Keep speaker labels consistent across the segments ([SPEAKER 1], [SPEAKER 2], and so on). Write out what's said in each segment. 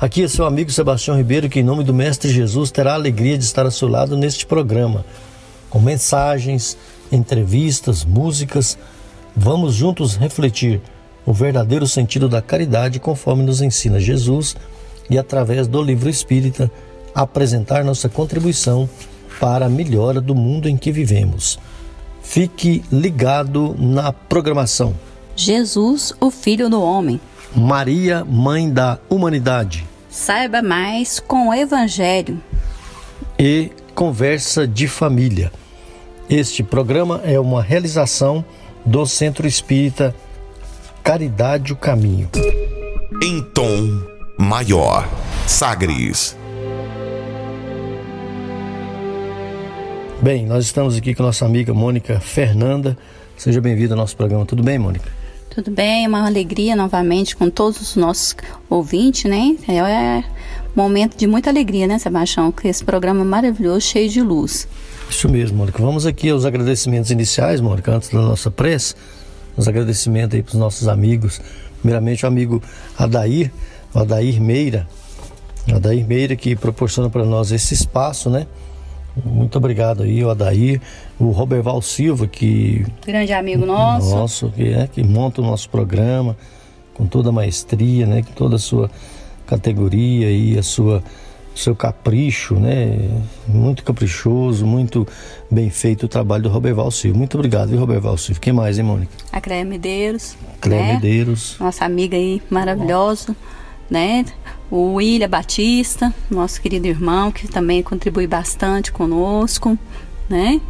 [SPEAKER 1] Aqui é seu amigo Sebastião Ribeiro, que em nome do Mestre Jesus terá a alegria de estar ao seu lado neste programa, com mensagens, entrevistas, músicas. Vamos juntos refletir o verdadeiro sentido da caridade conforme nos ensina Jesus e, através do livro espírita, apresentar nossa contribuição para a melhora do mundo em que vivemos. Fique ligado na programação.
[SPEAKER 2] Jesus, o Filho do Homem.
[SPEAKER 1] Maria, Mãe da Humanidade.
[SPEAKER 2] Saiba mais com o Evangelho.
[SPEAKER 1] E Conversa de Família. Este programa é uma realização do Centro Espírita Caridade o Caminho.
[SPEAKER 3] Em tom maior. Sagres.
[SPEAKER 1] Bem, nós estamos aqui com nossa amiga Mônica Fernanda. Seja bem-vinda ao nosso programa. Tudo bem, Mônica?
[SPEAKER 2] Tudo bem, uma alegria novamente com todos os nossos ouvintes, né? É momento de muita alegria, né, Sebastião? Com esse programa maravilhoso, cheio de luz.
[SPEAKER 1] Isso mesmo, Mônica. Vamos aqui aos agradecimentos iniciais, Mônica, antes da nossa prece. Os agradecimentos aí para os nossos amigos. Primeiramente, o amigo Adair, o Adair Meira. Adair Meira que proporciona para nós esse espaço, né? Muito obrigado aí, o Adair, o Roberval Silva, que.
[SPEAKER 2] Grande amigo nosso.
[SPEAKER 1] Nosso, que, é, que monta o nosso programa com toda a maestria, né? Com toda a sua categoria e a sua seu capricho, né? Muito caprichoso, muito bem feito o trabalho do Roberval Silva. Muito obrigado, viu, Roberval Silva? Quem mais, hein, Mônica?
[SPEAKER 2] A Cléia Medeiros.
[SPEAKER 1] Cléia né? Medeiros.
[SPEAKER 2] Nossa amiga aí maravilhosa, né? o William Batista, nosso querido irmão, que também contribui bastante conosco, né?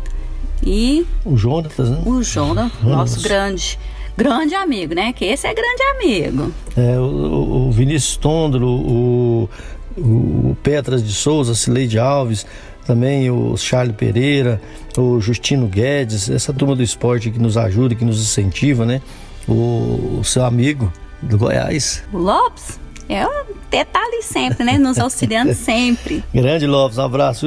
[SPEAKER 2] E
[SPEAKER 1] o Jonatas, né?
[SPEAKER 2] O Jonas, nosso grande, grande amigo, né? Que esse é grande amigo.
[SPEAKER 1] É, o, o Vinícius Tondro, o, o Petras de Souza, Cileide Alves, também o Charles Pereira, o Justino Guedes, essa turma do esporte que nos ajuda, que nos incentiva, né? O, o seu amigo do Goiás.
[SPEAKER 2] O Lopes? É, tá ali sempre, né? Nos auxiliando sempre.
[SPEAKER 1] Grande Lopes, um abraço,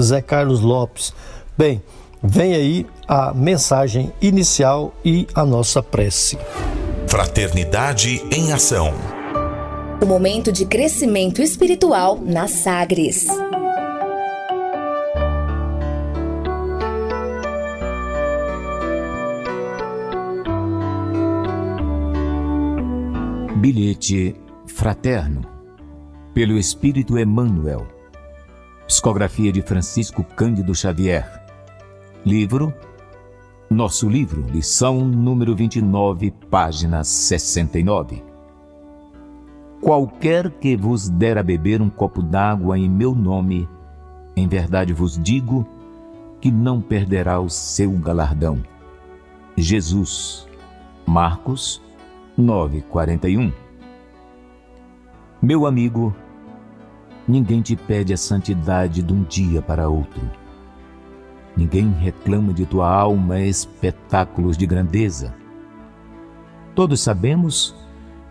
[SPEAKER 1] Zé Carlos Lopes. Bem, vem aí a mensagem inicial e a nossa prece.
[SPEAKER 3] Fraternidade em Ação.
[SPEAKER 4] O momento de crescimento espiritual na Sagres.
[SPEAKER 5] Bilhete Fraterno, pelo Espírito Emmanuel. Psicografia de Francisco Cândido Xavier. Livro Nosso livro, lição número 29, página 69. Qualquer que vos der a beber um copo d'água em meu nome, em verdade vos digo que não perderá o seu galardão. Jesus, Marcos 9:41 meu amigo, ninguém te pede a santidade de um dia para outro. Ninguém reclama de tua alma espetáculos de grandeza. Todos sabemos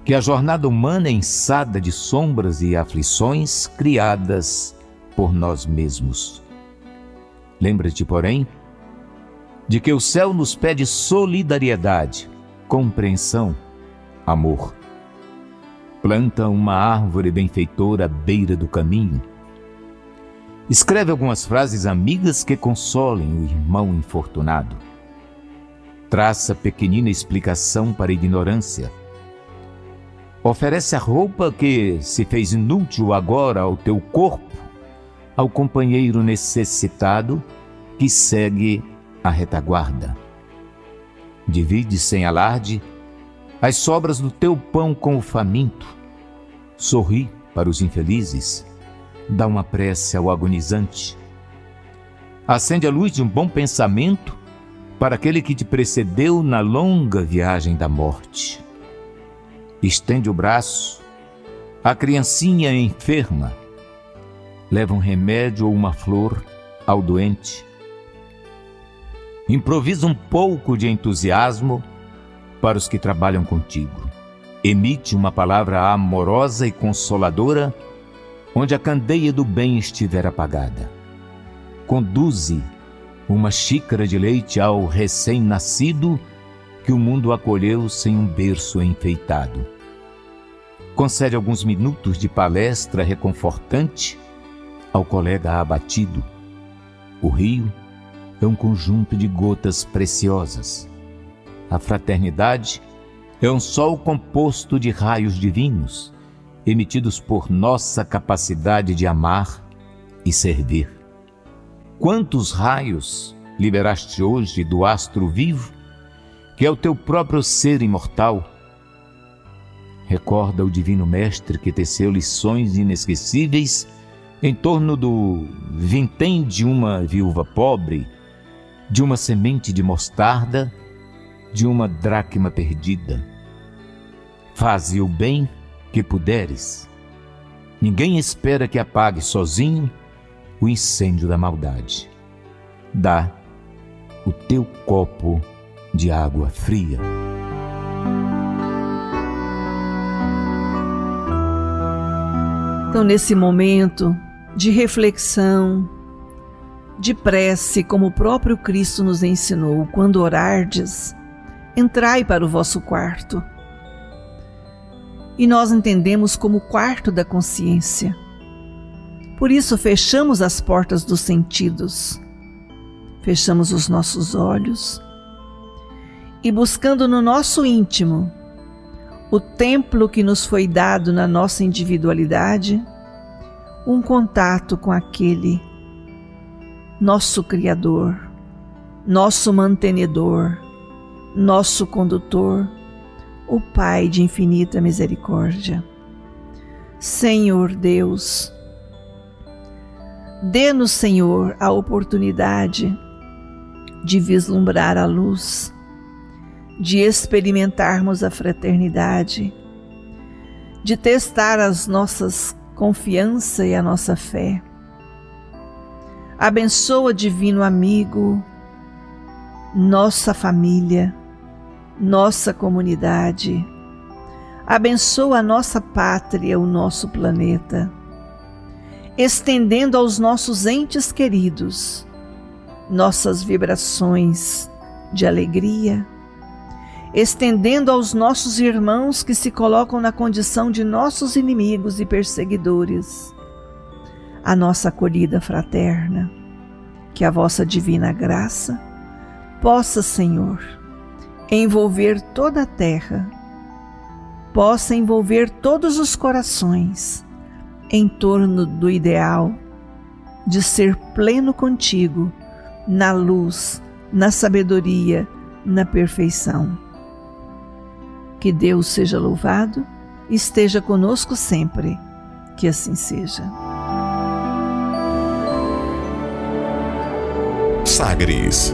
[SPEAKER 5] que a jornada humana é ensada de sombras e aflições criadas por nós mesmos. Lembra-te, porém, de que o céu nos pede solidariedade, compreensão, amor planta uma árvore benfeitora à beira do caminho. Escreve algumas frases amigas que consolem o irmão infortunado. Traça pequenina explicação para a ignorância. Oferece a roupa que se fez inútil agora ao teu corpo, ao companheiro necessitado que segue a retaguarda. Divide sem alarde as sobras do teu pão com o faminto. Sorri para os infelizes, dá uma prece ao agonizante. Acende a luz de um bom pensamento para aquele que te precedeu na longa viagem da morte. Estende o braço a criancinha enferma leva um remédio ou uma flor ao doente. Improvisa um pouco de entusiasmo para os que trabalham contigo. Emite uma palavra amorosa e consoladora onde a candeia do bem estiver apagada. Conduze uma xícara de leite ao recém-nascido que o mundo acolheu sem um berço enfeitado. Concede alguns minutos de palestra reconfortante ao colega abatido. O rio é um conjunto de gotas preciosas. A fraternidade é um sol composto de raios divinos, emitidos por nossa capacidade de amar e servir. Quantos raios liberaste hoje do astro vivo, que é o teu próprio ser imortal? Recorda o Divino Mestre que teceu lições inesquecíveis em torno do vintém de uma viúva pobre, de uma semente de mostarda, de uma dracma perdida. Faze o bem que puderes. Ninguém espera que apague sozinho o incêndio da maldade. Dá o teu copo de água fria.
[SPEAKER 6] Então, nesse momento, de reflexão, de prece, como o próprio Cristo nos ensinou, quando orardes, entrai para o vosso quarto. E nós entendemos como o quarto da consciência. Por isso, fechamos as portas dos sentidos, fechamos os nossos olhos e, buscando no nosso íntimo o templo que nos foi dado na nossa individualidade, um contato com aquele nosso Criador, nosso mantenedor, nosso condutor, o Pai de infinita misericórdia. Senhor Deus, dê-nos, Senhor, a oportunidade de vislumbrar a luz, de experimentarmos a fraternidade, de testar as nossas confiança e a nossa fé. Abençoa, divino amigo, nossa família, nossa comunidade. Abençoa a nossa pátria, o nosso planeta, estendendo aos nossos entes queridos nossas vibrações de alegria, estendendo aos nossos irmãos que se colocam na condição de nossos inimigos e perseguidores a nossa acolhida fraterna. Que a vossa divina graça possa, Senhor, envolver toda a terra, possa envolver todos os corações em torno do ideal de ser pleno contigo na luz, na sabedoria, na perfeição. Que Deus seja louvado esteja conosco sempre. Que assim seja.
[SPEAKER 3] Sagres.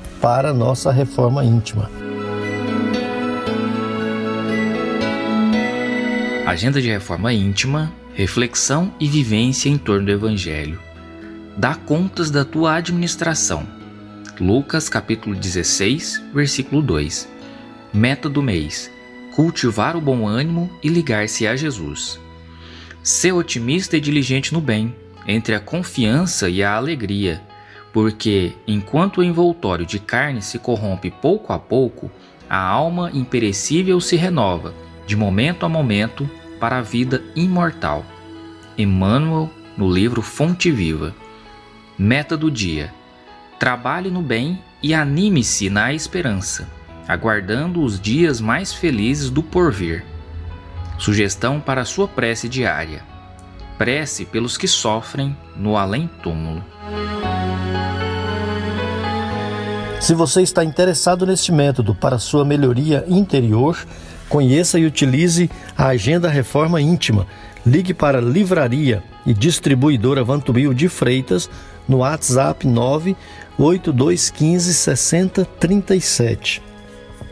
[SPEAKER 1] para nossa reforma íntima.
[SPEAKER 7] Agenda de reforma íntima, reflexão e vivência em torno do Evangelho. Dá contas da tua administração. Lucas capítulo 16, versículo 2. Meta do mês: cultivar o bom ânimo e ligar-se a Jesus. Ser otimista e diligente no bem, entre a confiança e a alegria, porque enquanto o envoltório de carne se corrompe pouco a pouco, a alma imperecível se renova, de momento a momento, para a vida imortal. Emmanuel, no livro Fonte Viva. Meta do dia: trabalhe no bem e anime-se na esperança aguardando os dias mais felizes do porvir. Sugestão para sua prece diária: prece pelos que sofrem no além-túmulo.
[SPEAKER 1] Se você está interessado neste método para sua melhoria interior, conheça e utilize a Agenda Reforma Íntima. Ligue para Livraria e Distribuidora Vantubil de Freitas no WhatsApp 98215 6037.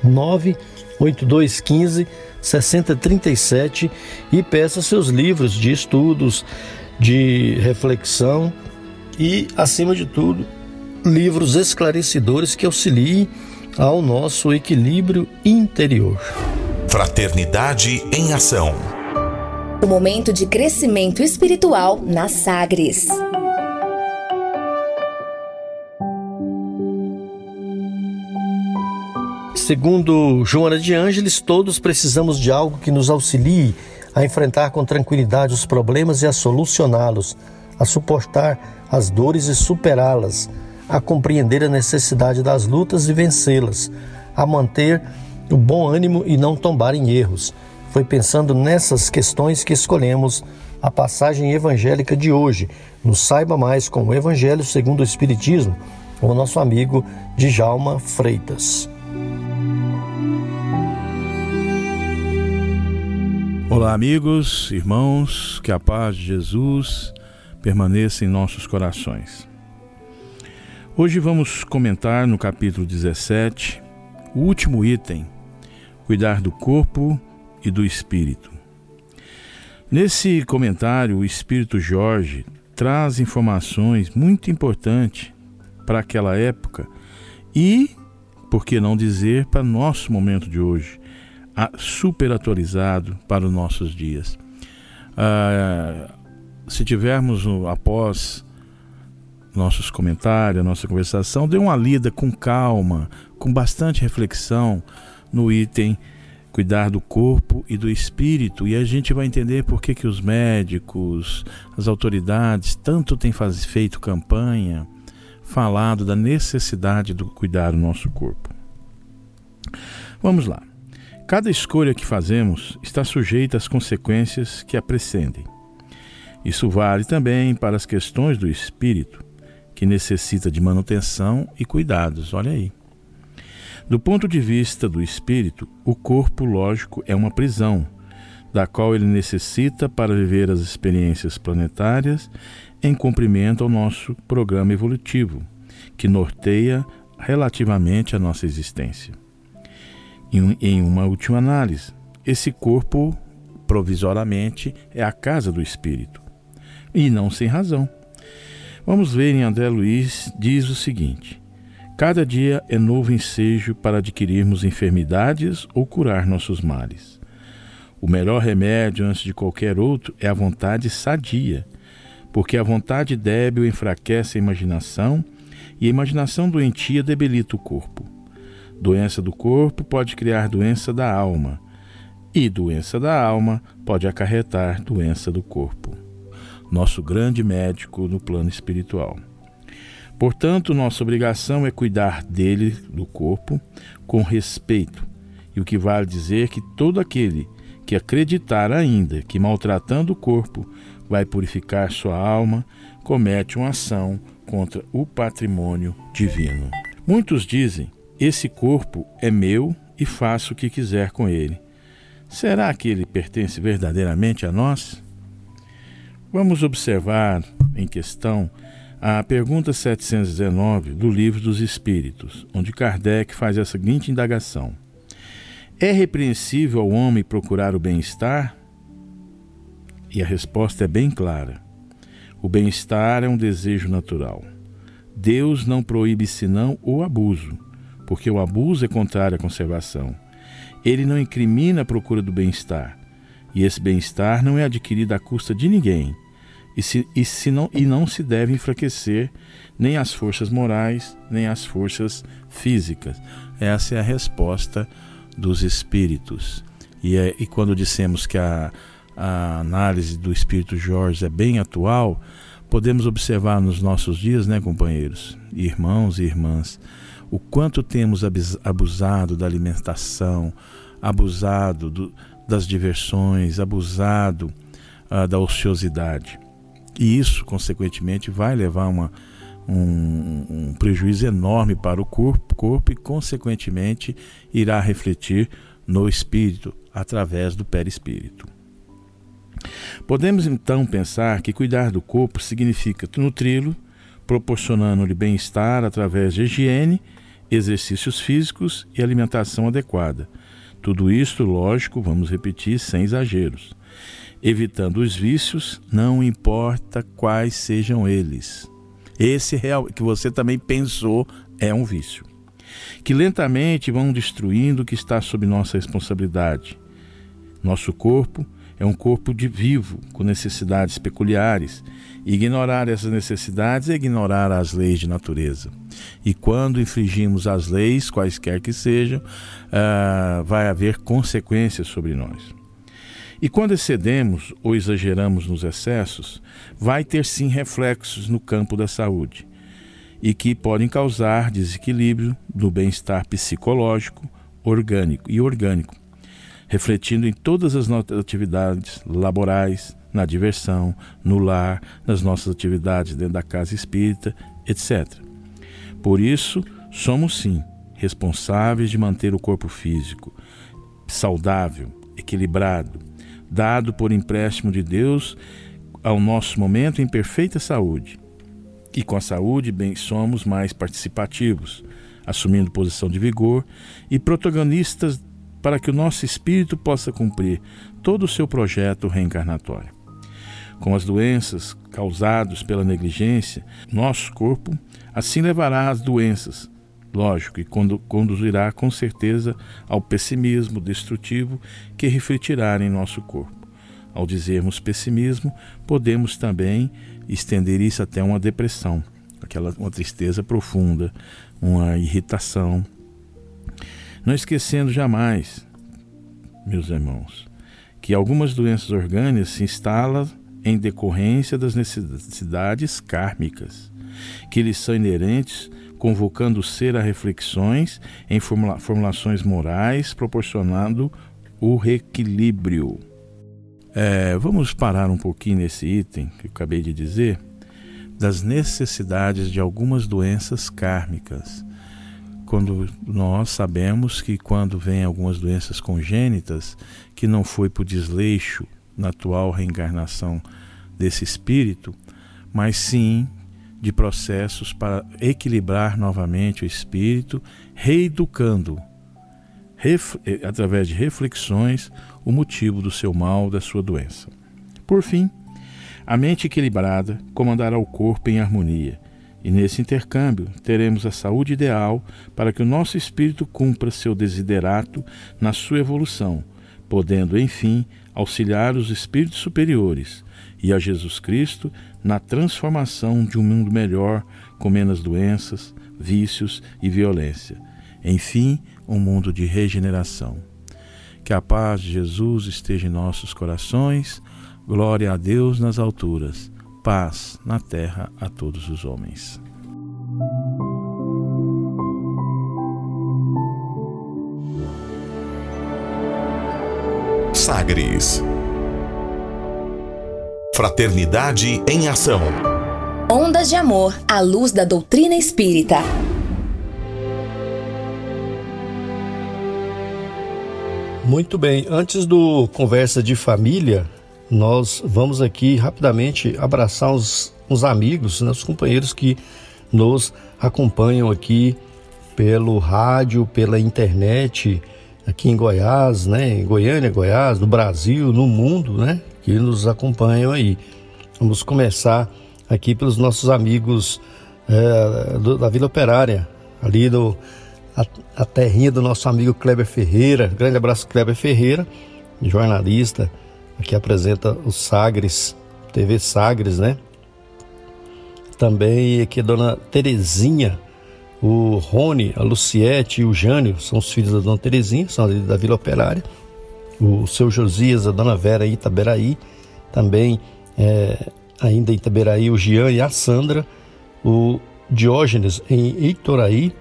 [SPEAKER 1] 98215 6037 e peça seus livros de estudos, de reflexão e, acima de tudo, livros esclarecedores que auxiliem ao nosso equilíbrio interior.
[SPEAKER 3] Fraternidade em Ação.
[SPEAKER 4] O momento de crescimento espiritual na Sagres.
[SPEAKER 1] Segundo Joana de Ângeles, todos precisamos de algo que nos auxilie a enfrentar com tranquilidade os problemas e a solucioná-los, a suportar as dores e superá-las a compreender a necessidade das lutas e vencê-las, a manter o bom ânimo e não tombar em erros. Foi pensando nessas questões que escolhemos a passagem evangélica de hoje, no Saiba Mais com o Evangelho segundo o Espiritismo, com o nosso amigo Djalma Freitas.
[SPEAKER 8] Olá, amigos, irmãos, que a paz de Jesus permaneça em nossos corações. Hoje vamos comentar no capítulo 17 o último item: cuidar do corpo e do espírito. Nesse comentário, o espírito Jorge traz informações muito importantes para aquela época e, por que não dizer, para nosso momento de hoje, super atualizado para os nossos dias. Ah, se tivermos após nossos comentários, nossa conversação, dê uma lida com calma, com bastante reflexão no item cuidar do corpo e do espírito e a gente vai entender por que, que os médicos, as autoridades tanto têm faz, feito campanha falado da necessidade do cuidar do nosso corpo. Vamos lá. Cada escolha que fazemos está sujeita às consequências que a precedem. Isso vale também para as questões do espírito que necessita de manutenção e cuidados. Olha aí. Do ponto de vista do espírito, o corpo, lógico, é uma prisão, da qual ele necessita para viver as experiências planetárias em cumprimento ao nosso programa evolutivo, que norteia relativamente a nossa existência. Em uma última análise, esse corpo, provisoriamente, é a casa do espírito, e não sem razão Vamos ver em André Luiz diz o seguinte: Cada dia é novo ensejo para adquirirmos enfermidades ou curar nossos males. O melhor remédio antes de qualquer outro é a vontade sadia, porque a vontade débil enfraquece a imaginação e a imaginação doentia debilita o corpo. Doença do corpo pode criar doença da alma, e doença da alma pode acarretar doença do corpo nosso grande médico no plano espiritual. Portanto, nossa obrigação é cuidar dele, do corpo, com respeito. E o que vale dizer que todo aquele que acreditar ainda que maltratando o corpo vai purificar sua alma, comete uma ação contra o patrimônio divino. Muitos dizem: esse corpo é meu e faço o que quiser com ele. Será que ele pertence verdadeiramente a nós? Vamos observar em questão a pergunta 719 do Livro dos Espíritos, onde Kardec faz a seguinte indagação: É repreensível ao homem procurar o bem-estar? E a resposta é bem clara. O bem-estar é um desejo natural. Deus não proíbe senão o abuso, porque o abuso é contrário à conservação. Ele não incrimina a procura do bem-estar, e esse bem-estar não é adquirido à custa de ninguém, e, se, e, se não, e não se deve enfraquecer nem as forças morais, nem as forças físicas. Essa é a resposta dos espíritos. E, é, e quando dissemos que a, a análise do espírito Jorge é bem atual, podemos observar nos nossos dias, né, companheiros, irmãos e irmãs, o quanto temos abusado da alimentação, abusado do, das diversões, abusado ah, da ociosidade. E isso, consequentemente, vai levar uma, um, um, prejuízo enorme para o corpo, corpo e, consequentemente, irá refletir no espírito através do perispírito. Podemos então pensar que cuidar do corpo significa nutri-lo, proporcionando-lhe bem-estar através de higiene, exercícios físicos e alimentação adequada. Tudo isto, lógico, vamos repetir, sem exageros. Evitando os vícios, não importa quais sejam eles. Esse real que você também pensou é um vício. Que lentamente vão destruindo o que está sob nossa responsabilidade. Nosso corpo é um corpo de vivo, com necessidades peculiares. Ignorar essas necessidades é ignorar as leis de natureza. E quando infringimos as leis, quaisquer que sejam, uh, vai haver consequências sobre nós. E quando excedemos ou exageramos nos excessos, vai ter sim reflexos no campo da saúde e que podem causar desequilíbrio do bem-estar psicológico, orgânico e orgânico, refletindo em todas as nossas atividades laborais, na diversão, no lar, nas nossas atividades dentro da casa espírita, etc. Por isso, somos sim responsáveis de manter o corpo físico saudável, equilibrado, dado por empréstimo de Deus ao nosso momento em perfeita saúde. E com a saúde, bem, somos mais participativos, assumindo posição de vigor e protagonistas para que o nosso espírito possa cumprir todo o seu projeto reencarnatório. Com as doenças causadas pela negligência, nosso corpo assim levará as doenças, lógico, e conduzirá com certeza ao pessimismo destrutivo que refletirá em nosso corpo. Ao dizermos pessimismo, podemos também estender isso até uma depressão, aquela uma tristeza profunda, uma irritação, não esquecendo jamais, meus irmãos, que algumas doenças orgânicas se instalam em decorrência das necessidades kármicas, que lhes são inerentes, convocando o ser a reflexões em formula formulações morais, proporcionando o reequilíbrio. É, vamos parar um pouquinho nesse item que eu acabei de dizer, das necessidades de algumas doenças kármicas quando nós sabemos que quando vem algumas doenças congênitas, que não foi por desleixo na atual reencarnação desse espírito, mas sim de processos para equilibrar novamente o espírito, reeducando, eh, através de reflexões, o motivo do seu mal, da sua doença. Por fim, a mente equilibrada comandará o corpo em harmonia e nesse intercâmbio teremos a saúde ideal para que o nosso espírito cumpra seu desiderato na sua evolução, podendo, enfim, auxiliar os espíritos superiores e a Jesus Cristo na transformação de um mundo melhor, com menos doenças, vícios e violência. Enfim, um mundo de regeneração. Que a paz de Jesus esteja em nossos corações. Glória a Deus nas alturas paz na terra a todos os homens.
[SPEAKER 3] Sagres Fraternidade em Ação
[SPEAKER 4] Ondas de Amor à luz da doutrina espírita.
[SPEAKER 1] Muito bem, antes do Conversa de Família, nós vamos aqui rapidamente abraçar os, os amigos, né, os companheiros que nos acompanham aqui pelo rádio, pela internet, aqui em Goiás, né, em Goiânia, Goiás, no Brasil, no mundo, né, que nos acompanham aí. Vamos começar aqui pelos nossos amigos é, do, da Vila Operária, ali do a, a terrinha do nosso amigo Kleber Ferreira. Grande abraço, Kleber Ferreira, jornalista Aqui apresenta o Sagres, TV Sagres, né? Também aqui a dona Terezinha, o Rony, a Luciete e o Jânio, são os filhos da dona Terezinha, são da Vila Operária. O seu Josias, a dona Vera em Itaberaí, também é, ainda em Itaberaí, o Jean e a Sandra, o Diógenes em Eitoraí,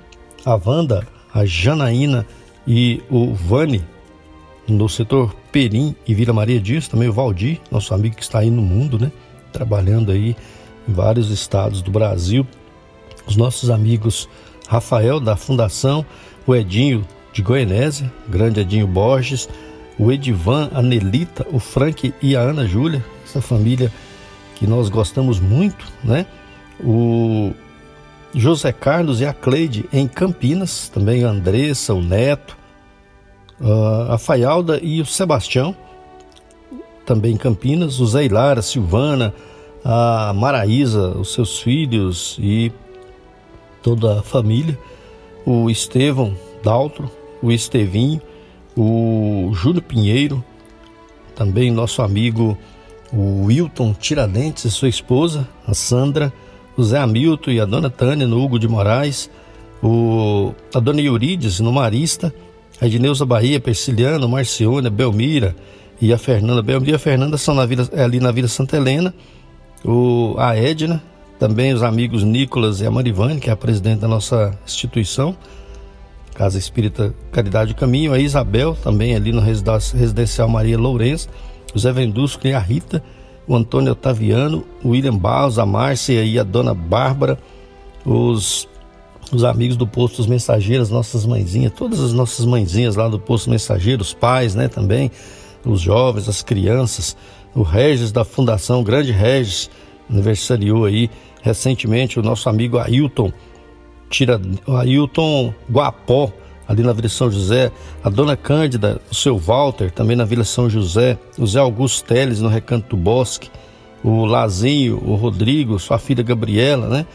[SPEAKER 1] a Wanda, a Janaína e o Vani no setor Perim e Vila Maria Dias, também o Valdir, nosso amigo que está aí no mundo, né? Trabalhando aí em vários estados do Brasil. Os nossos amigos Rafael da Fundação, o Edinho de Goianésia, grande Edinho Borges, o Edivan, a Nelita, o Frank e a Ana Júlia, essa família que nós gostamos muito, né? O José Carlos e a Cleide em Campinas, também a Andressa, o Neto, a Faialda e o Sebastião, também em Campinas, o Zé Hilara, a Silvana, a Maraísa, os seus filhos e toda a família, o Estevão Daltro, o Estevinho, o Júlio Pinheiro, também nosso amigo o Wilton Tiradentes e sua esposa, a Sandra, o Zé Hamilton e a dona Tânia no Hugo de Moraes, o, a dona Eurides no Marista, a Edneuza Bahia, Persiliano, Marcione, Belmira e a Fernanda. Belmira e a Fernanda são na vila, é ali na Vila Santa Helena, o, a Edna, também os amigos Nicolas e a Marivane, que é a presidente da nossa instituição, Casa Espírita Caridade e Caminho, a Isabel, também ali no Residencial Maria Lourenço, o Zé Vendusco e a Rita, o Antônio Otaviano, o William Barros, a Márcia e a Dona Bárbara, os, os amigos do Posto dos Mensageiros, nossas mãezinhas, todas as nossas mãezinhas lá do Posto Mensageiros, os pais, né, também, os jovens, as crianças, o Regis da Fundação, o grande Regis, aniversariou aí recentemente o nosso amigo Ailton, tira Ailton Guapó, ali na Vila São José, a Dona Cândida, o seu Walter, também na Vila São José, o Zé Augusto Teles no Recanto do Bosque, o Lazinho, o Rodrigo, sua filha Gabriela, né?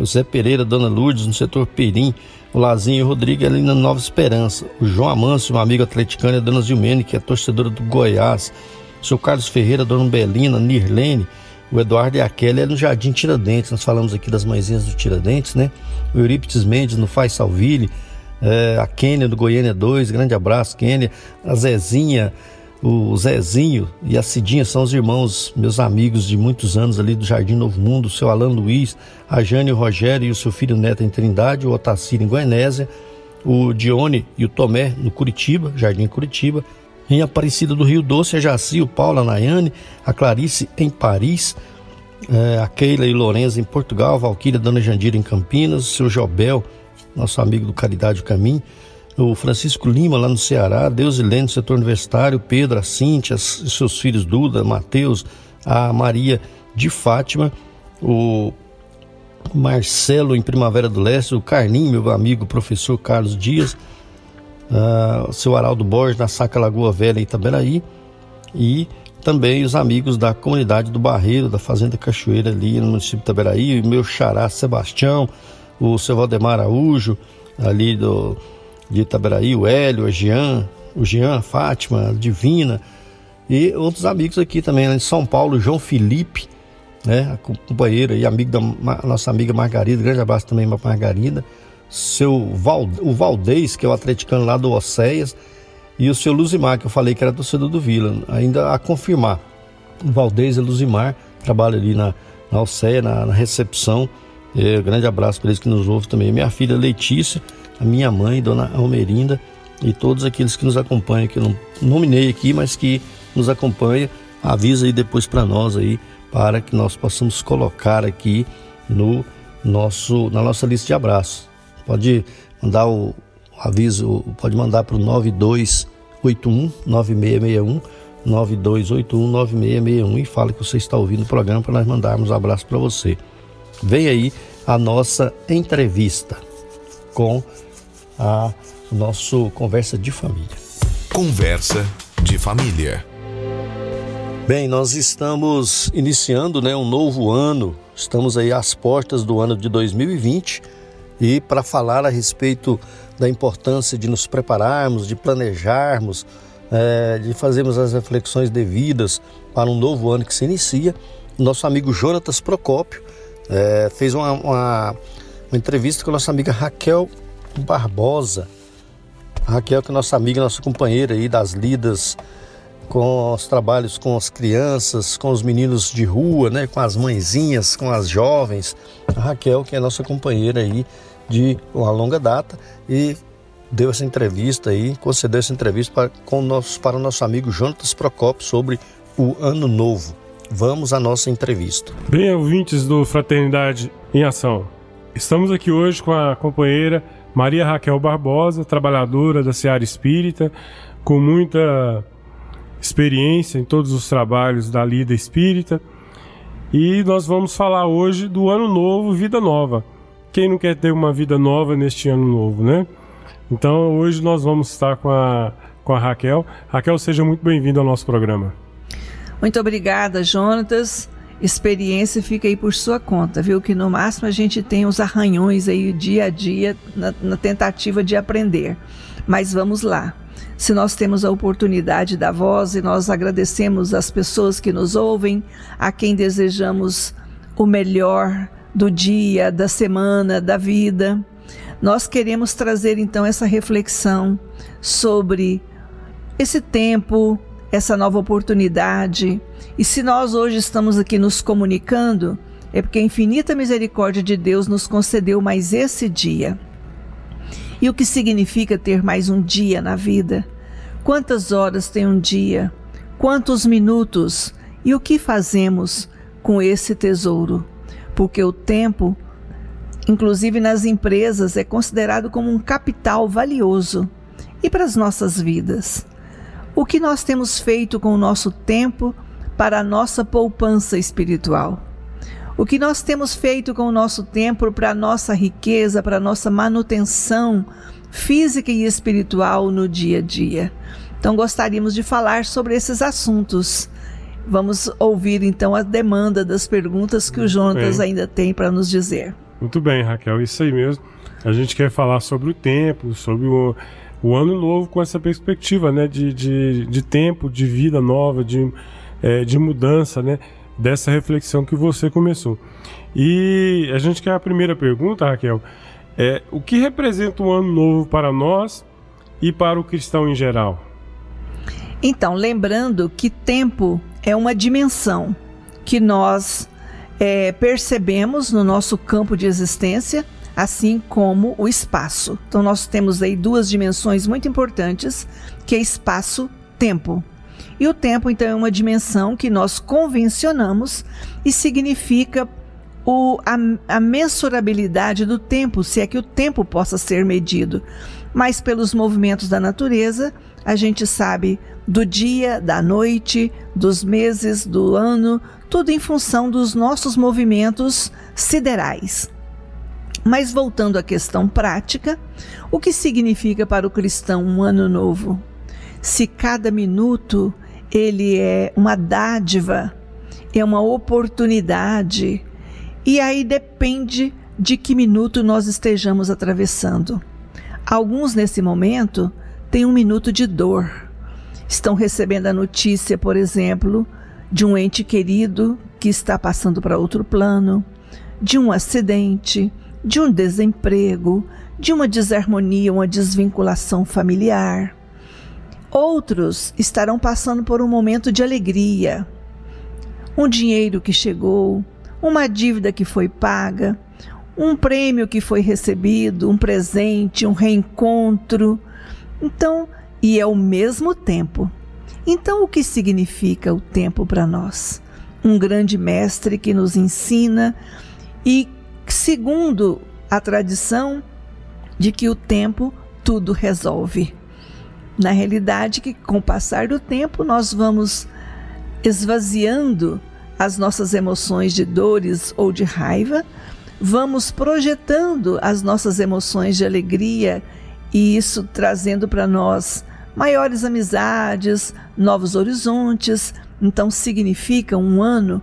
[SPEAKER 1] O Zé Pereira, Dona Lourdes no setor Perim, o Lazinho e o Rodrigo ali na Nova Esperança, o João Amâncio, um amigo atleticano, e a Dona Zilmene, que é torcedora do Goiás, o seu Carlos Ferreira, Dona Belina, Nirlene, o Eduardo e a Kelly é no Jardim Tiradentes, nós falamos aqui das mãezinhas do Tiradentes, né? O Eurípides Mendes no Faz Salville, é, a Kênia do Goiânia 2, grande abraço, Kênia, a Zezinha, o Zezinho e a Cidinha são os irmãos, meus amigos de muitos anos ali do Jardim Novo Mundo, o seu Alan Luiz, a Jane o Rogério e o seu filho Neto em Trindade, o Otacílio em Goianésia, o Dione e o Tomé no Curitiba, Jardim Curitiba, em Aparecida do Rio Doce, a Jaci, o Paulo, a Nayane, a Clarice em Paris, é, a Keila e Lorenza em Portugal, a Valquíria, a Dona Jandira em Campinas, o seu Jobel, nosso amigo do Caridade o Caminho, o Francisco Lima lá no Ceará, Deus e no setor universitário, Pedro, a Cíntia, seus filhos Duda, Mateus, a Maria de Fátima, o Marcelo em Primavera do Leste, o Carlinho, meu amigo professor Carlos Dias, uh, o seu Araldo Borges na Saca Lagoa Velha em Itaberaí. E também os amigos da comunidade do Barreiro, da Fazenda Cachoeira ali no município de Itaberaí, o meu xará Sebastião, o seu Valdemar Araújo ali do, de Itaberaí, o Hélio, a Jean, o Jean, a Fátima, a Divina. E outros amigos aqui também, né, de São Paulo, João Felipe, né, companheiro e amigo da nossa amiga Margarida, grande abraço também para Margarida, seu Val, o Valdez, que é o atleticano lá do Océias, e o seu Luzimar, que eu falei que era torcedor do Vila, ainda a confirmar. O Valdez e Luzimar trabalham ali na, na na, na recepção. É, grande abraço para eles que nos ouvem também. Minha filha Letícia, a minha mãe, Dona Almerinda, e todos aqueles que nos acompanham, que eu não nominei aqui, mas que nos acompanham, avisa aí depois para nós aí, para que nós possamos colocar aqui no nosso, na nossa lista de abraços. Pode mandar o aviso, pode mandar para o 9281 9661 9281 9661 e fala que você está ouvindo o programa para nós mandarmos um abraço para você. Vem aí a nossa entrevista com a nosso conversa de família.
[SPEAKER 3] Conversa de família.
[SPEAKER 1] Bem, nós estamos iniciando, né, um novo ano. Estamos aí às portas do ano de 2020 e para falar a respeito da importância de nos prepararmos, de planejarmos, é, de fazermos as reflexões devidas para um novo ano que se inicia, nosso amigo Jonatas Procópio é, fez uma, uma, uma, entrevista com a nossa amiga Raquel Barbosa. A Raquel, que é nossa amiga, nossa companheira aí das lidas com os trabalhos com as crianças, com os meninos de rua, né, com as mãezinhas, com as jovens. A Raquel, que é nossa companheira aí de uma longa data e deu essa entrevista aí, concedeu essa entrevista para, com nosso, para o nosso amigo Jonatas Procopio sobre o Ano Novo. Vamos à nossa entrevista.
[SPEAKER 9] Bem, ouvintes do Fraternidade em Ação. Estamos aqui hoje com a companheira Maria Raquel Barbosa, trabalhadora da Seara Espírita, com muita experiência em todos os trabalhos da lida espírita. E nós vamos falar hoje do Ano Novo, Vida Nova. Quem não quer ter uma vida nova neste ano novo, né? Então hoje nós vamos estar com a, com a Raquel. Raquel, seja muito bem-vindo ao nosso programa.
[SPEAKER 6] Muito obrigada, Jonatas. Experiência fica aí por sua conta, viu? Que no máximo a gente tem os arranhões aí dia a dia na, na tentativa de aprender. Mas vamos lá. Se nós temos a oportunidade da voz e nós agradecemos as pessoas que nos ouvem, a quem desejamos o melhor do dia, da semana, da vida, nós queremos trazer então essa reflexão sobre esse tempo, essa nova oportunidade. E se nós hoje estamos aqui nos comunicando, é porque a infinita misericórdia de Deus nos concedeu mais esse dia. E o que significa ter mais um dia na vida? Quantas horas tem um dia? Quantos minutos? E o que fazemos com esse tesouro? Porque o tempo, inclusive nas empresas, é considerado como um capital valioso. E para as nossas vidas? O que nós temos feito com o nosso tempo para a nossa poupança espiritual? O que nós temos feito com o nosso tempo para a nossa riqueza, para a nossa manutenção física e espiritual no dia a dia? Então gostaríamos de falar sobre esses assuntos. Vamos ouvir então a demanda das perguntas que o Jonas ainda tem para nos dizer.
[SPEAKER 9] Muito bem, Raquel, isso aí mesmo. A gente quer falar sobre o tempo, sobre o, o ano novo com essa perspectiva né, de, de, de tempo, de vida nova, de, é, de mudança, né, dessa reflexão que você começou. E a gente quer a primeira pergunta, Raquel, é o que representa o ano novo para nós e para o cristão em geral?
[SPEAKER 6] Então, lembrando que tempo é uma dimensão que nós é, percebemos no nosso campo de existência assim como o espaço. Então nós temos aí duas dimensões muito importantes, que é espaço-tempo. E o tempo então é uma dimensão que nós convencionamos e significa o, a, a mensurabilidade do tempo, se é que o tempo possa ser medido. Mas pelos movimentos da natureza, a gente sabe do dia, da noite, dos meses, do ano, tudo em função dos nossos movimentos siderais. Mas voltando à questão prática, o que significa para o cristão um ano novo? Se cada minuto ele é uma dádiva, é uma oportunidade, e aí depende de que minuto nós estejamos atravessando. Alguns nesse momento têm um minuto de dor. Estão recebendo a notícia, por exemplo, de um ente querido que está passando para outro plano, de um acidente, de um desemprego, de uma desarmonia, uma desvinculação familiar. Outros estarão passando por um momento de alegria, um dinheiro que chegou, uma dívida que foi paga, um prêmio que foi recebido, um presente, um reencontro. Então, e é o mesmo tempo. Então, o que significa o tempo para nós? Um grande mestre que nos ensina e segundo a tradição de que o tempo tudo resolve. Na realidade, que com o passar do tempo nós vamos esvaziando as nossas emoções de dores ou de raiva, vamos projetando as nossas emoções de alegria e isso trazendo para nós maiores amizades, novos horizontes. Então significa um ano,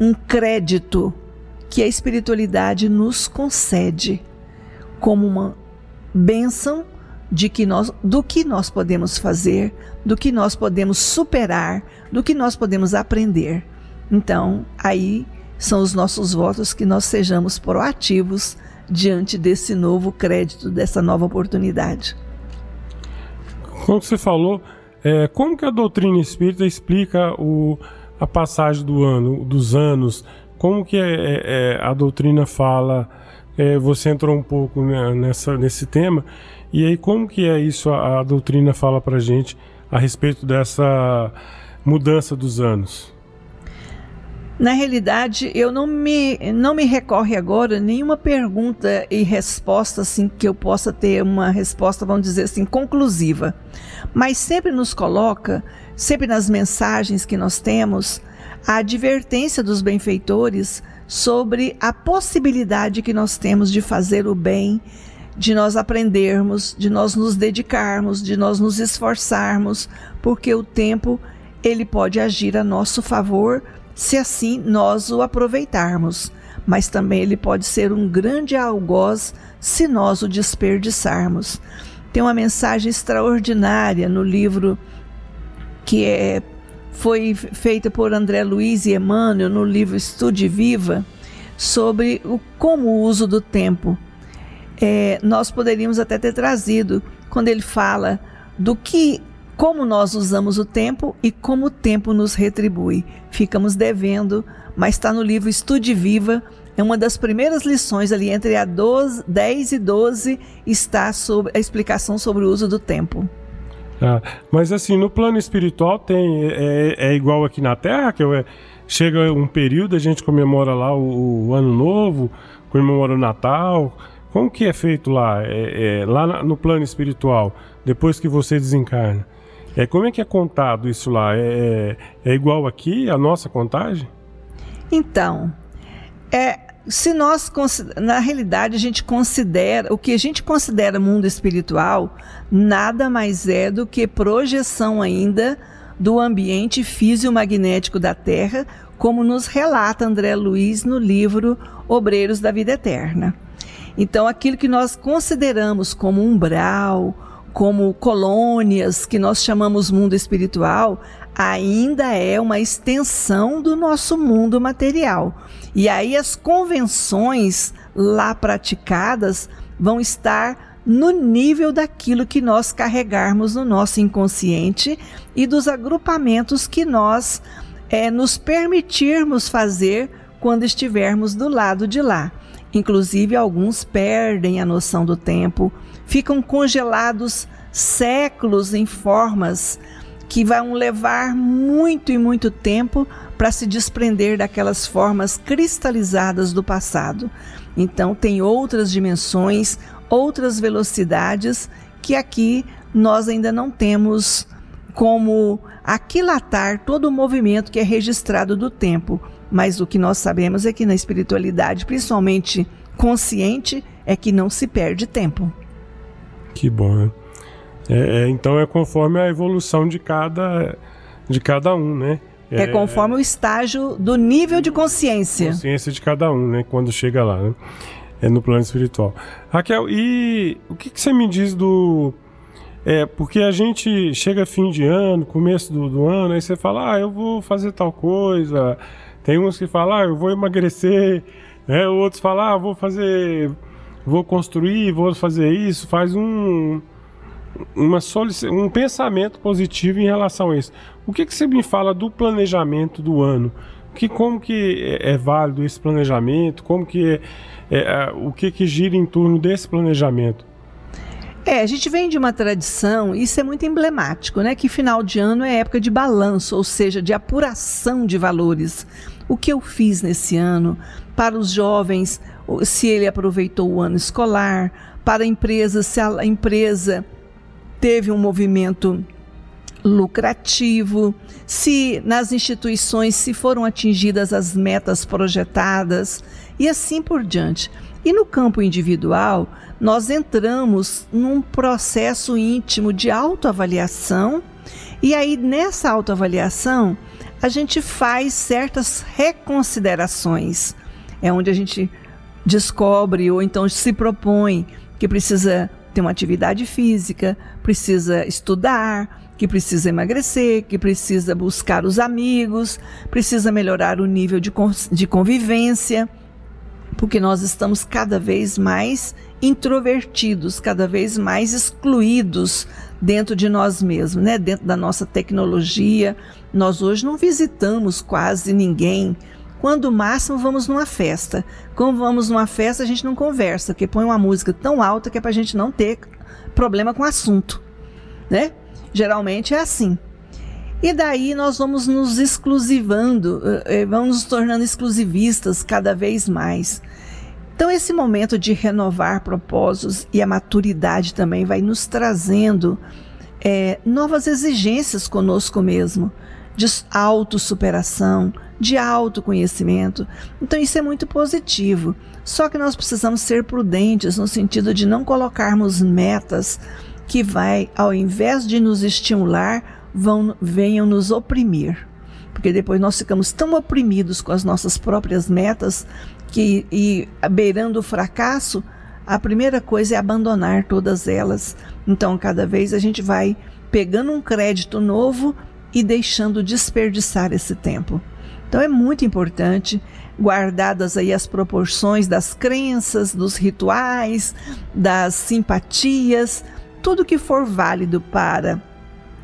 [SPEAKER 6] um crédito que a espiritualidade nos concede como uma bênção de que nós, do que nós podemos fazer, do que nós podemos superar, do que nós podemos aprender. Então, aí são os nossos votos que nós sejamos proativos diante desse novo crédito, dessa nova oportunidade.
[SPEAKER 9] Como você falou, é, como que a doutrina espírita explica o, a passagem do ano, dos anos, como que é, é, é, a doutrina fala é, você entrou um pouco né, nessa, nesse tema. E aí, como que é isso? A, a doutrina fala para gente a respeito dessa mudança dos anos.
[SPEAKER 6] Na realidade, eu não me, não me recorre agora nenhuma pergunta e resposta assim que eu possa ter uma resposta, vamos dizer assim, conclusiva. Mas sempre nos coloca, sempre nas mensagens que nós temos, a advertência dos benfeitores sobre a possibilidade que nós temos de fazer o bem, de nós aprendermos, de nós nos dedicarmos, de nós nos esforçarmos, porque o tempo ele pode agir a nosso favor se assim nós o aproveitarmos, mas também ele pode ser um grande algoz se nós o desperdiçarmos. Tem uma mensagem extraordinária no livro que é foi feita por André Luiz e Emmanuel no livro Estude Viva sobre o como o uso do tempo. É, nós poderíamos até ter trazido quando ele fala do que como nós usamos o tempo e como o tempo nos retribui. Ficamos devendo, mas está no livro Estude Viva. É uma das primeiras lições ali entre a 12, 10 e 12 está sobre a explicação sobre o uso do tempo.
[SPEAKER 9] Ah, mas assim, no plano espiritual tem é, é igual aqui na Terra, que é, chega um período, a gente comemora lá o, o, Ano Novo, comemora o Natal. Como que é feito lá? É, é, lá no plano espiritual, depois que você desencarna? É, como é que é contado isso lá? É, é, é igual aqui a nossa contagem?
[SPEAKER 6] Então, é, se nós, na realidade, a gente considera, o que a gente considera mundo espiritual, nada mais é do que projeção ainda do ambiente fisiomagnético da Terra, como nos relata André Luiz no livro Obreiros da Vida Eterna. Então, aquilo que nós consideramos como umbral, como colônias, que nós chamamos mundo espiritual, ainda é uma extensão do nosso mundo material. E aí as convenções lá praticadas vão estar no nível daquilo que nós carregarmos no nosso inconsciente e dos agrupamentos que nós é, nos permitirmos fazer quando estivermos do lado de lá. Inclusive, alguns perdem a noção do tempo, ficam congelados séculos em formas que vão levar muito e muito tempo para se desprender daquelas formas cristalizadas do passado. Então, tem outras dimensões, outras velocidades que aqui nós ainda não temos como aquilatar todo o movimento que é registrado do tempo. Mas o que nós sabemos é que na espiritualidade, principalmente consciente, é que não se perde tempo.
[SPEAKER 9] Que bom, né? É, é, então é conforme a evolução de cada, de cada um, né?
[SPEAKER 6] É, é conforme o estágio do nível de consciência.
[SPEAKER 9] Consciência de cada um, né? Quando chega lá, né? É no plano espiritual. Raquel, e o que, que você me diz do. É, porque a gente chega fim de ano, começo do, do ano, aí você fala, ah, eu vou fazer tal coisa. Tem uns que falam, ah, eu vou emagrecer. Né? Outros falam, ah, vou fazer. Vou construir, vou fazer isso. Faz um uma um pensamento positivo em relação a isso. O que, que você me fala do planejamento do ano? Que, como que é, é válido esse planejamento? Como que é, é, o que, que gira em torno desse planejamento?
[SPEAKER 6] É, a gente vem de uma tradição, isso é muito emblemático, né? Que final de ano é época de balanço, ou seja, de apuração de valores. O que eu fiz nesse ano para os jovens, se ele aproveitou o ano escolar, para a empresa, se a empresa teve um movimento lucrativo, se nas instituições se foram atingidas as metas projetadas e assim por diante. E no campo individual, nós entramos num processo íntimo de autoavaliação, e aí nessa autoavaliação, a gente faz certas reconsiderações. É onde a gente descobre ou então se propõe que precisa ter uma atividade física, precisa estudar, que precisa emagrecer, que precisa buscar os amigos, precisa melhorar o nível de, de convivência, porque nós estamos cada vez mais introvertidos, cada vez mais excluídos dentro de nós mesmos, né? dentro da nossa tecnologia. Nós hoje não visitamos quase ninguém quando máximo vamos numa festa. Quando vamos numa festa, a gente não conversa, porque põe uma música tão alta que é para a gente não ter problema com o assunto, né? Geralmente é assim. E daí nós vamos nos exclusivando, eh, eh, vamos nos tornando exclusivistas cada vez mais. Então, esse momento de renovar propósitos e a maturidade também vai nos trazendo é, novas exigências conosco mesmo, de autossuperação, de autoconhecimento. Então, isso é muito positivo. Só que nós precisamos ser prudentes no sentido de não colocarmos metas que vai, ao invés de nos estimular, vão, venham nos oprimir. Porque depois nós ficamos tão oprimidos com as nossas próprias metas que, e beirando o fracasso, a primeira coisa é abandonar todas elas. Então, cada vez a gente vai pegando um crédito novo e deixando desperdiçar esse tempo. Então é muito importante guardadas aí as proporções das crenças, dos rituais, das simpatias, tudo que for válido para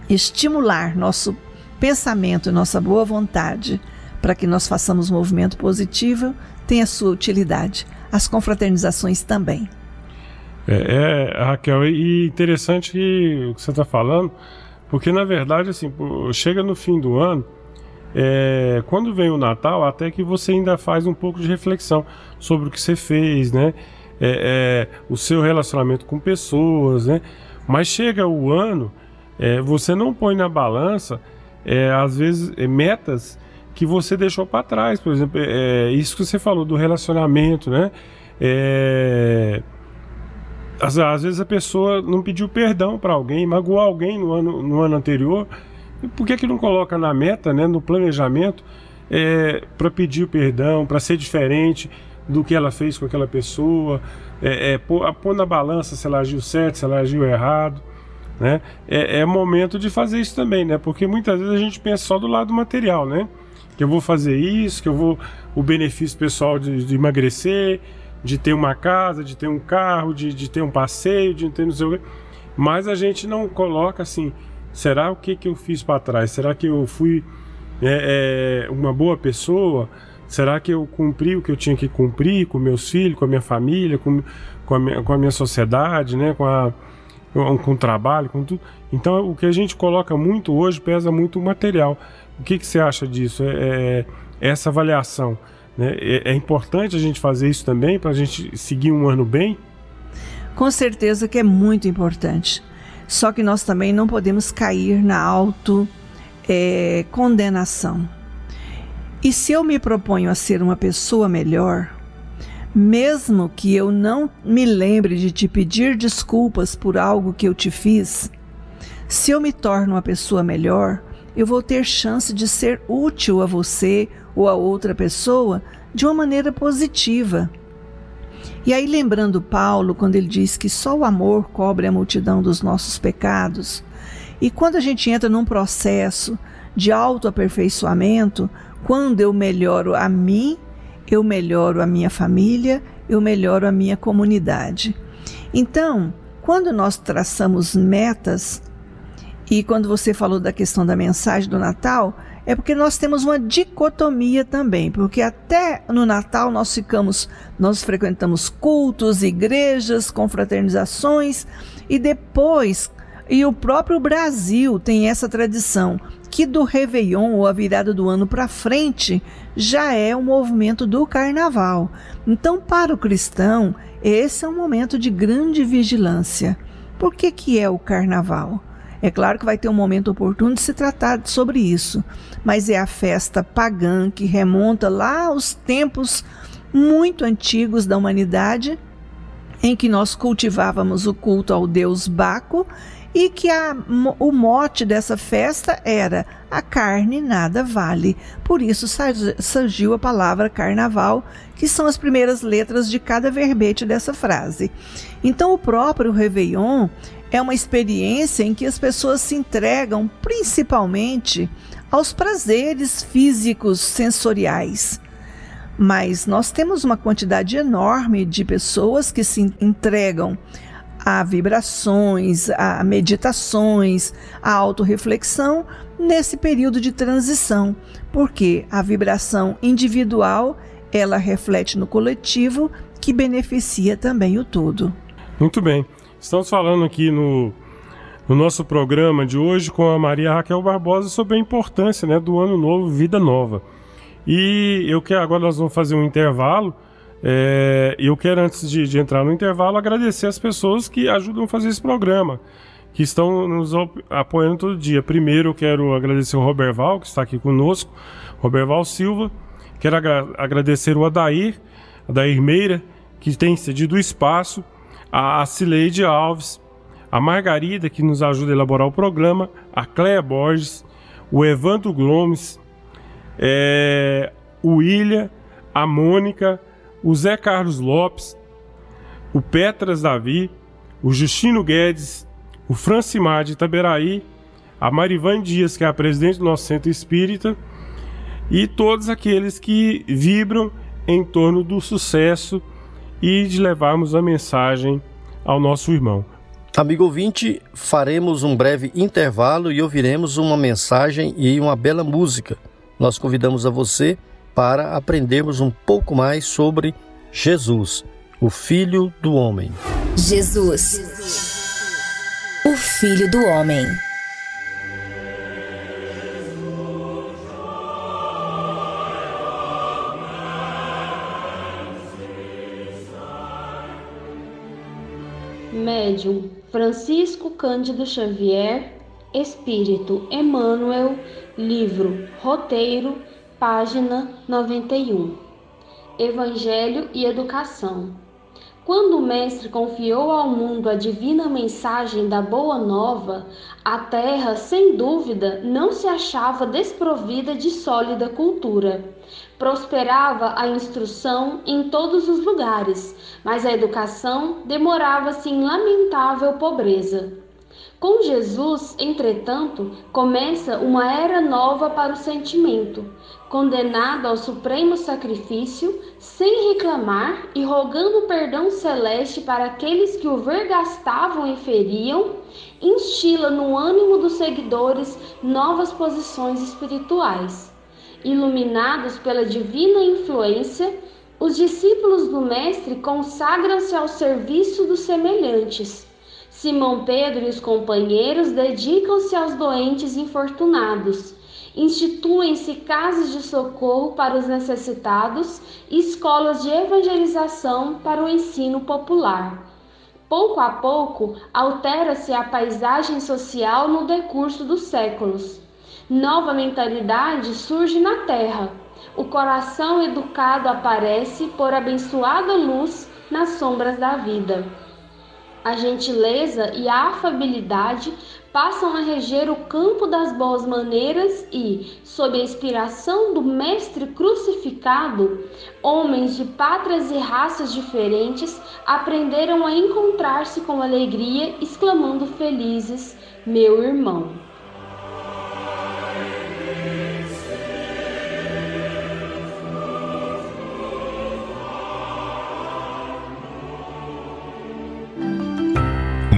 [SPEAKER 6] estimular nosso pensamento e nossa boa vontade para que nós façamos movimento positivo tem a sua utilidade. As confraternizações também.
[SPEAKER 9] É, é Raquel, e interessante o que você está falando, porque na verdade, assim, chega no fim do ano, é, quando vem o Natal, até que você ainda faz um pouco de reflexão sobre o que você fez, né? É, é, o seu relacionamento com pessoas, né? Mas chega o ano, é, você não põe na balança, é, às vezes, é, metas que você deixou para trás. Por exemplo, é, isso que você falou do relacionamento, né? Às, às, vezes a pessoa não pediu perdão para alguém, magoou alguém no ano, no ano anterior por que, que não coloca na meta, né, no planejamento, é, para pedir perdão, para ser diferente do que ela fez com aquela pessoa, é, é, pôr, pôr, na balança se ela agiu certo, se ela agiu errado. Né? É, é momento de fazer isso também, né? Porque muitas vezes a gente pensa só do lado material, né? Que eu vou fazer isso, que eu vou. O benefício pessoal de, de emagrecer, de ter uma casa, de ter um carro, de, de ter um passeio, de ter não sei o quê. Mas a gente não coloca assim Será o que, que eu fiz para trás? Será que eu fui é, é, uma boa pessoa? Será que eu cumpri o que eu tinha que cumprir com meus filhos, com a minha família, com, com, a, minha, com a minha sociedade, né? com, a, com, o trabalho, com tudo? Então, o que a gente coloca muito hoje pesa muito o material. O que, que você acha disso? É, é essa avaliação. Né? É, é importante a gente fazer isso também para a gente seguir um ano bem?
[SPEAKER 6] Com certeza que é muito importante. Só que nós também não podemos cair na auto é, condenação. E se eu me proponho a ser uma pessoa melhor, mesmo que eu não me lembre de te pedir desculpas por algo que eu te fiz, se eu me torno uma pessoa melhor, eu vou ter chance de ser útil a você ou a outra pessoa de uma maneira positiva. E aí, lembrando Paulo, quando ele diz que só o amor cobre a multidão dos nossos pecados, e quando a gente entra num processo de autoaperfeiçoamento, quando eu melhoro a mim, eu melhoro a minha família, eu melhoro a minha comunidade. Então, quando nós traçamos metas, e quando você falou da questão da mensagem do Natal, é porque nós temos uma dicotomia também, porque até no Natal nós ficamos, nós frequentamos cultos, igrejas, confraternizações e depois e o próprio Brasil tem essa tradição que do Réveillon ou a virada do ano para frente já é o movimento do carnaval. Então, para o cristão, esse é um momento de grande vigilância. Por que, que é o carnaval? É claro que vai ter um momento oportuno de se tratar sobre isso, mas é a festa pagã que remonta lá aos tempos muito antigos da humanidade, em que nós cultivávamos o culto ao deus Baco e que a, o mote dessa festa era a carne nada vale. Por isso surgiu a palavra carnaval, que são as primeiras letras de cada verbete dessa frase. Então o próprio Réveillon é uma experiência em que as pessoas se entregam principalmente aos prazeres físicos sensoriais. Mas nós temos uma quantidade enorme de pessoas que se entregam a vibrações, a meditações, a autorreflexão nesse período de transição, porque a vibração individual ela reflete no coletivo que beneficia também o todo.
[SPEAKER 9] Muito bem. Estamos falando aqui no, no nosso programa de hoje com a Maria Raquel Barbosa sobre a importância né, do ano novo, vida nova. E eu quero agora nós vamos fazer um intervalo. É, eu quero, antes de, de, entrar no intervalo, agradecer as pessoas que ajudam a fazer esse programa, que estão nos apoiando todo dia. Primeiro, eu quero agradecer o Roberval, que está aqui conosco, Roberval Silva. Quero agra agradecer o Adair, Adair Meira, que tem cedido o espaço, a Cileide Alves, a Margarida, que nos ajuda a elaborar o programa, a Cléia Borges, o Evandro Gomes, é, o William, a Mônica, o Zé Carlos Lopes, o Petras Davi, o Justino Guedes, o Francimar de Itaberaí, a Marivan Dias, que é a presidente do nosso centro espírita, e todos aqueles que vibram em torno do sucesso e de levarmos a mensagem ao nosso irmão.
[SPEAKER 1] Amigo ouvinte, faremos um breve intervalo e ouviremos uma mensagem e uma bela música. Nós convidamos a você para aprendermos um pouco mais sobre Jesus, o Filho do Homem.
[SPEAKER 4] Jesus, o Filho do Homem.
[SPEAKER 10] Médium Francisco Cândido Xavier, Espírito Emmanuel, livro Roteiro, página 91. Evangelho e Educação. Quando o Mestre confiou ao mundo a divina mensagem da Boa Nova, a terra, sem dúvida, não se achava desprovida de sólida cultura. Prosperava a instrução em todos os lugares, mas a educação demorava-se em lamentável pobreza. Com Jesus, entretanto, começa uma era nova para o sentimento, condenado ao supremo sacrifício, sem reclamar e rogando perdão celeste para aqueles que o vergastavam e feriam, instila no ânimo dos seguidores novas posições espirituais. Iluminados pela divina influência, os discípulos do Mestre consagram-se ao serviço dos semelhantes Simão Pedro e os companheiros dedicam-se aos doentes infortunados. Instituem-se casas de socorro para os necessitados e escolas de evangelização para o ensino popular. Pouco a pouco, altera-se a paisagem social no decurso dos séculos. Nova mentalidade surge na terra. O coração educado aparece por abençoada luz nas sombras da vida a gentileza e a afabilidade passam a reger o campo das boas maneiras e, sob a inspiração do Mestre crucificado, homens de pátrias e raças diferentes aprenderam a encontrar-se com alegria, exclamando felizes: Meu irmão.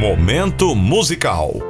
[SPEAKER 11] Momento musical.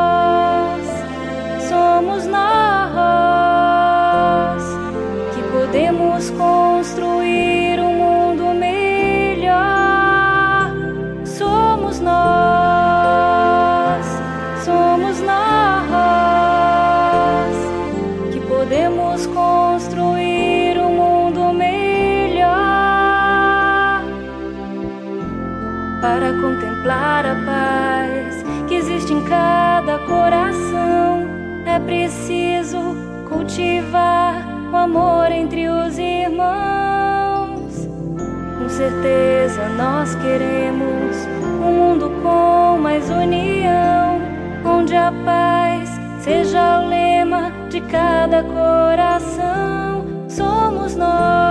[SPEAKER 11] preciso cultivar o amor entre os irmãos. Com certeza nós queremos um mundo com mais união, onde a paz seja o lema de cada coração. Somos nós,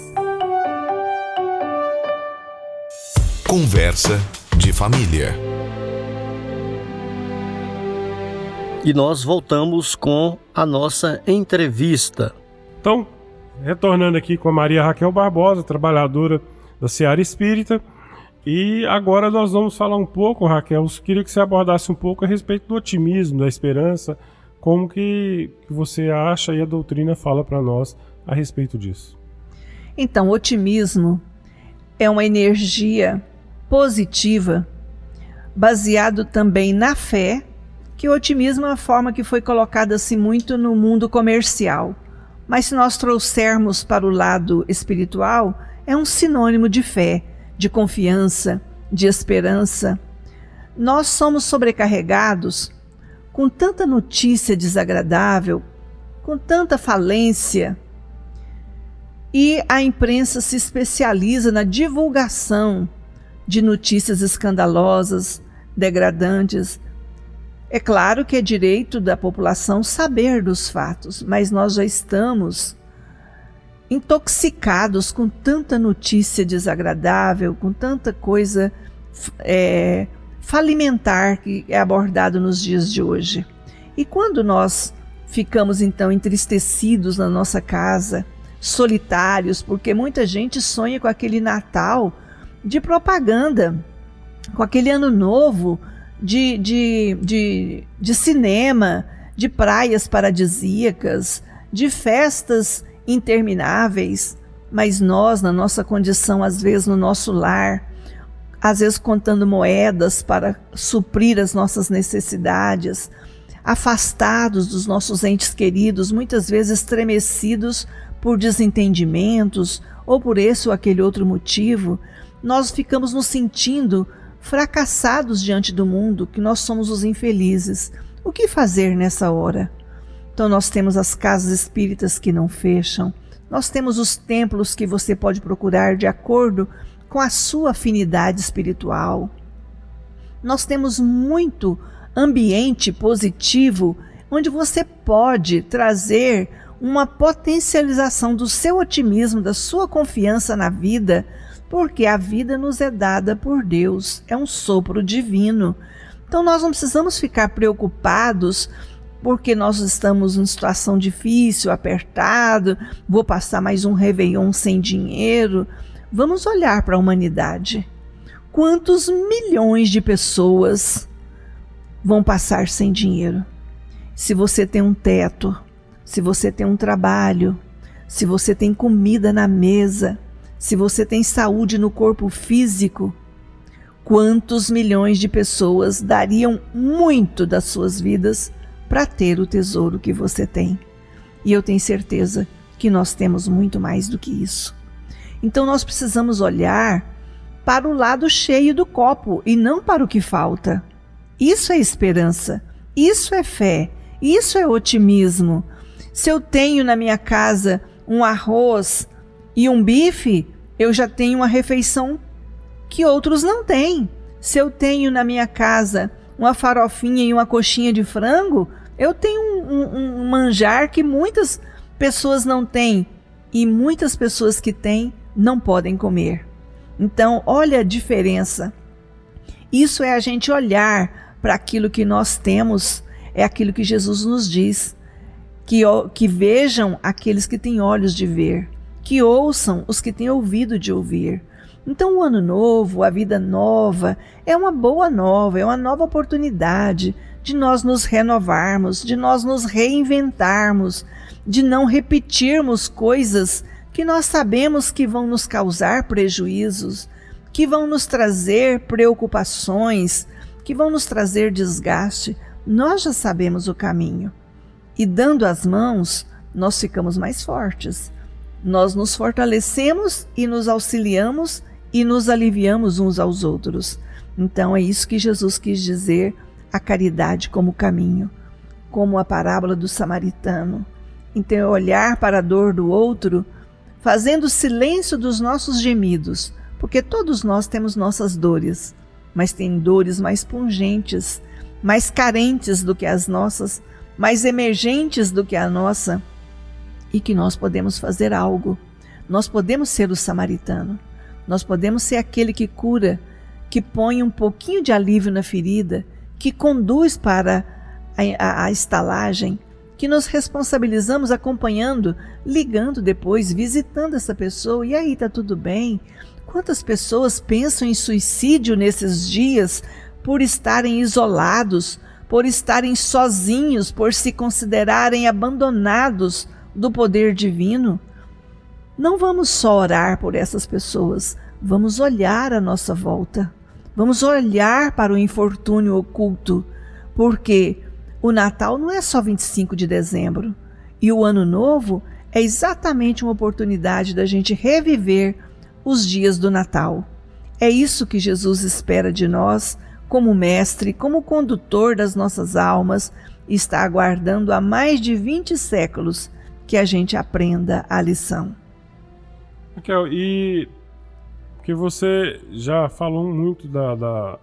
[SPEAKER 3] Conversa de família.
[SPEAKER 1] E nós voltamos com a nossa entrevista.
[SPEAKER 9] Então, retornando aqui com a Maria Raquel Barbosa, trabalhadora da Seara Espírita. E agora nós vamos falar um pouco, Raquel, eu queria que você abordasse um pouco a respeito do otimismo, da esperança, como que, que você acha e a doutrina fala para nós a respeito disso.
[SPEAKER 6] Então, o otimismo é uma energia positiva, baseado também na fé, que o otimismo é uma forma que foi colocada assim muito no mundo comercial. Mas se nós trouxermos para o lado espiritual, é um sinônimo de fé, de confiança, de esperança. Nós somos sobrecarregados com tanta notícia desagradável, com tanta falência, e a imprensa se especializa na divulgação de notícias escandalosas, degradantes. É claro que é direito da população saber dos fatos, mas nós já estamos intoxicados com tanta notícia desagradável, com tanta coisa é, falimentar que é abordado nos dias de hoje. E quando nós ficamos então entristecidos na nossa casa, solitários, porque muita gente sonha com aquele Natal de propaganda, com aquele ano novo de, de, de, de cinema, de praias paradisíacas, de festas intermináveis, mas nós, na nossa condição, às vezes no nosso lar, às vezes contando moedas para suprir as nossas necessidades, afastados dos nossos entes queridos, muitas vezes estremecidos por desentendimentos ou por esse ou aquele outro motivo, nós ficamos nos sentindo fracassados diante do mundo, que nós somos os infelizes. O que fazer nessa hora? Então, nós temos as casas espíritas que não fecham, nós temos os templos que você pode procurar de acordo com a sua afinidade espiritual. Nós temos muito ambiente positivo onde você pode trazer uma potencialização do seu otimismo, da sua confiança na vida, porque a vida nos é dada por Deus, é um sopro divino. Então nós não precisamos ficar preocupados porque nós estamos em situação difícil, apertado, vou passar mais um Réveillon sem dinheiro. Vamos olhar para a humanidade. Quantos milhões de pessoas vão passar sem dinheiro? Se você tem um teto, se você tem um trabalho, se você tem comida na mesa, se você tem saúde no corpo físico, quantos milhões de pessoas dariam muito das suas vidas para ter o tesouro que você tem? E eu tenho certeza que nós temos muito mais do que isso. Então nós precisamos olhar para o lado cheio do copo e não para o que falta. Isso é esperança, isso é fé, isso é otimismo. Se eu tenho na minha casa um arroz e um bife, eu já tenho uma refeição que outros não têm. Se eu tenho na minha casa uma farofinha e uma coxinha de frango, eu tenho um, um, um manjar que muitas pessoas não têm e muitas pessoas que têm não podem comer. Então, olha a diferença. Isso é a gente olhar para aquilo que nós temos, é aquilo que Jesus nos diz que, que vejam aqueles que têm olhos de ver, que ouçam os que têm ouvido de ouvir. Então, o ano novo, a vida nova, é uma boa nova, é uma nova oportunidade de nós nos renovarmos, de nós nos reinventarmos, de não repetirmos coisas que nós sabemos que vão nos causar prejuízos, que vão nos trazer preocupações, que vão nos trazer desgaste. Nós já sabemos o caminho. E dando as mãos, nós ficamos mais fortes. Nós nos fortalecemos e nos auxiliamos e nos aliviamos uns aos outros. Então é isso que Jesus quis dizer a caridade como caminho, como a parábola do samaritano. Então é olhar para a dor do outro, fazendo silêncio dos nossos gemidos, porque todos nós temos nossas dores, mas tem dores mais pungentes, mais carentes do que as nossas, mais emergentes do que a nossa e que nós podemos fazer algo. Nós podemos ser o samaritano. Nós podemos ser aquele que cura, que põe um pouquinho de alívio na ferida, que conduz para a, a, a estalagem, que nos responsabilizamos acompanhando, ligando depois, visitando essa pessoa. E aí, tá tudo bem? Quantas pessoas pensam em suicídio nesses dias por estarem isolados, por estarem sozinhos, por se considerarem abandonados do poder divino. Não vamos só orar por essas pessoas, vamos olhar à nossa volta. Vamos olhar para o infortúnio oculto, porque o Natal não é só 25 de dezembro e o Ano Novo é exatamente uma oportunidade da gente reviver os dias do Natal. É isso que Jesus espera de nós como mestre, como condutor das nossas almas, está aguardando há mais de 20 séculos que a gente aprenda a lição.
[SPEAKER 9] Raquel, e porque você já falou muito da, da,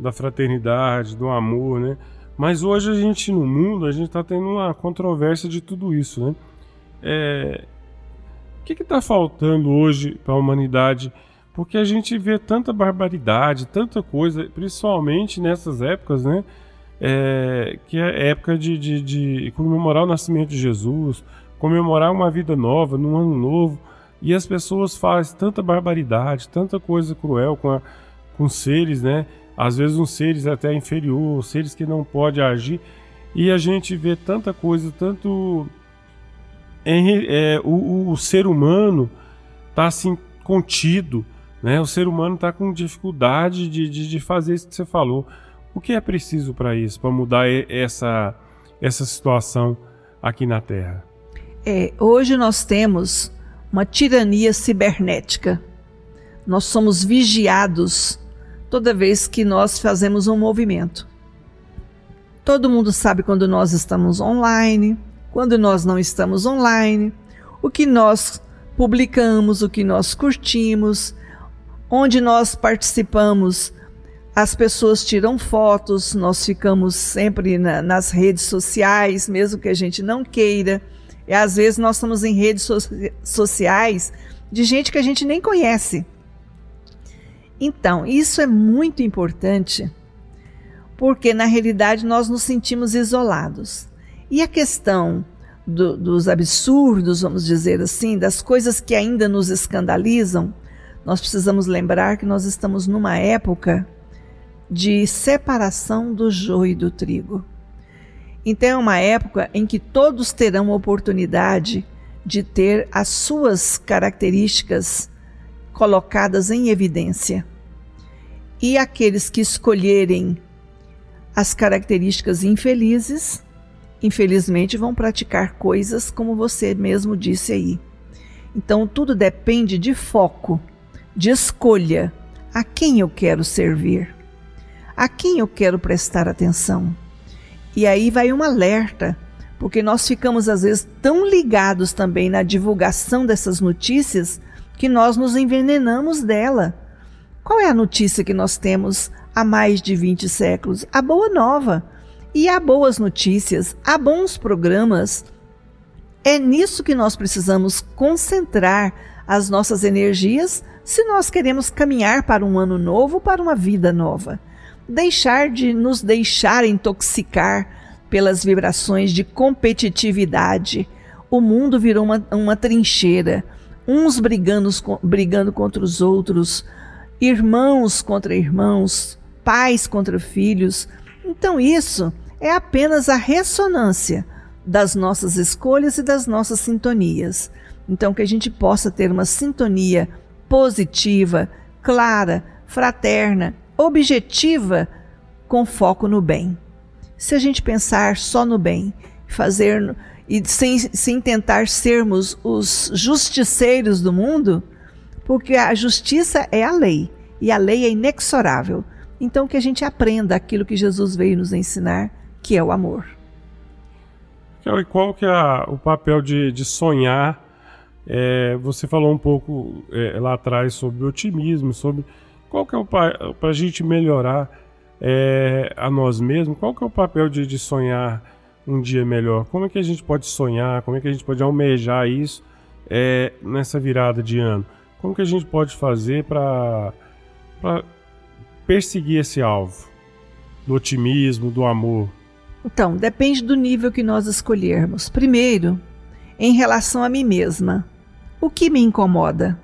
[SPEAKER 9] da fraternidade, do amor, né? Mas hoje a gente no mundo, a gente está tendo uma controvérsia de tudo isso, né? É, o que está faltando hoje para a humanidade? Porque a gente vê tanta barbaridade, tanta coisa, principalmente nessas épocas, né? É, que é época de, de, de comemorar o nascimento de Jesus, comemorar uma vida nova, num ano novo. E as pessoas fazem tanta barbaridade, tanta coisa cruel com, a, com seres, né? Às vezes uns seres até inferior, seres que não podem agir. E a gente vê tanta coisa, tanto em- é, o, o ser humano está assim contido, né? O ser humano está com dificuldade de, de, de fazer isso que você falou. O que é preciso para isso, para mudar essa, essa situação aqui na Terra?
[SPEAKER 6] É, hoje nós temos uma tirania cibernética. Nós somos vigiados toda vez que nós fazemos um movimento. Todo mundo sabe quando nós estamos online, quando nós não estamos online, o que nós publicamos, o que nós curtimos, onde nós participamos. As pessoas tiram fotos, nós ficamos sempre na- nas redes sociais, mesmo que a gente não queira. E às vezes nós estamos em redes so- sociais de gente que a gente nem conhece. Então, isso é muito importante, porque na realidade nós nos sentimos isolados. E a questão do- dos absurdos, vamos dizer assim, das coisas que ainda nos escandalizam, nós precisamos lembrar que nós estamos numa época de separação do joio e do trigo. Então é uma época em que todos terão oportunidade de ter as suas características colocadas em evidência. E aqueles que escolherem as características infelizes, infelizmente vão praticar coisas como você mesmo disse aí. Então tudo depende de foco, de escolha. A quem eu quero servir? A quem eu quero prestar atenção? E aí vai um alerta, porque nós ficamos às vezes tão ligados também na divulgação dessas notícias que nós nos envenenamos dela. Qual é a notícia que nós temos há mais de 20 séculos? A boa nova. E há boas notícias, há bons programas. É nisso que nós precisamos concentrar as nossas energias se nós queremos caminhar para um ano novo, para uma vida nova deixar de nos deixar intoxicar pelas vibrações de competitividade. O mundo virou uma, uma trincheira, uns brigando, brigando contra os outros, irmãos contra irmãos, pais contra filhos. Então, isso é apenas a ressonância das nossas escolhas e das nossas sintonias. Então, que a gente possa ter uma sintonia positiva, clara, fraterna, objetiva, com foco no bem. Se a gente pensar só no bem, fazer e sem, sem tentar sermos os justiceiros do mundo, porque a justiça é a lei e a lei é inexorável. Então que a gente aprenda aquilo que Jesus veio nos ensinar, que é o amor.
[SPEAKER 9] E qual que é o papel de, de sonhar? É, você falou um pouco é, lá atrás sobre otimismo, sobre qual que é o para a gente melhorar é, a nós mesmos, qual que é o papel de, de sonhar um dia melhor? Como é que a gente pode sonhar? Como é que a gente pode almejar isso é, nessa virada de ano? Como que a gente pode fazer para perseguir esse alvo do otimismo, do amor?
[SPEAKER 6] Então, depende do nível que nós escolhermos. Primeiro, em relação a mim mesma, o que me incomoda?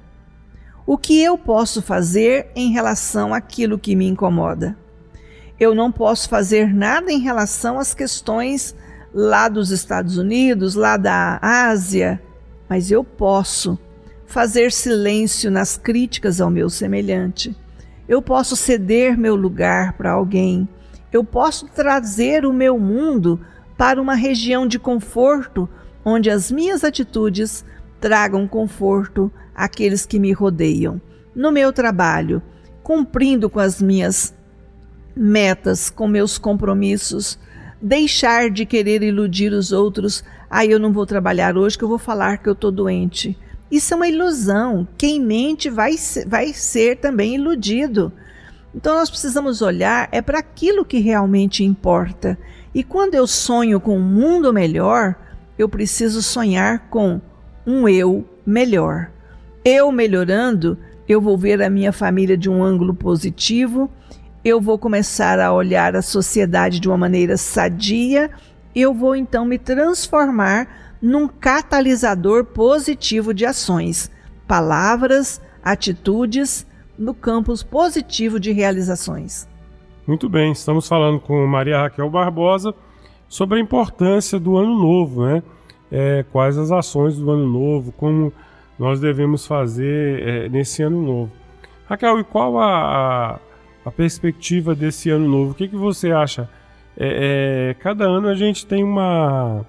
[SPEAKER 6] O que eu posso fazer em relação àquilo que me incomoda? Eu não posso fazer nada em relação às questões lá dos Estados Unidos, lá da Ásia, mas eu posso fazer silêncio nas críticas ao meu semelhante. Eu posso ceder meu lugar para alguém. Eu posso trazer o meu mundo para uma região de conforto onde as minhas atitudes tragam conforto àqueles que me rodeiam. No meu trabalho, cumprindo com as minhas metas, com meus compromissos, deixar de querer iludir os outros. Ah, eu não vou trabalhar hoje que eu vou falar que eu estou doente. Isso é uma ilusão. Quem mente vai, vai ser também iludido. Então nós precisamos olhar é para aquilo que realmente importa. E quando eu sonho com um mundo melhor, eu preciso sonhar com um eu melhor. Eu melhorando, eu vou ver a minha família de um ângulo positivo, eu vou começar a olhar a sociedade de uma maneira sadia, eu vou então me transformar num catalisador positivo de ações, palavras, atitudes no campo positivo de realizações.
[SPEAKER 9] Muito bem, estamos falando com Maria Raquel Barbosa sobre a importância do ano novo, né? É, quais as ações do ano novo, como nós devemos fazer é, nesse ano novo. Raquel, e qual a, a, a perspectiva desse ano novo? O que, que você acha? É, é, cada ano a gente tem uma.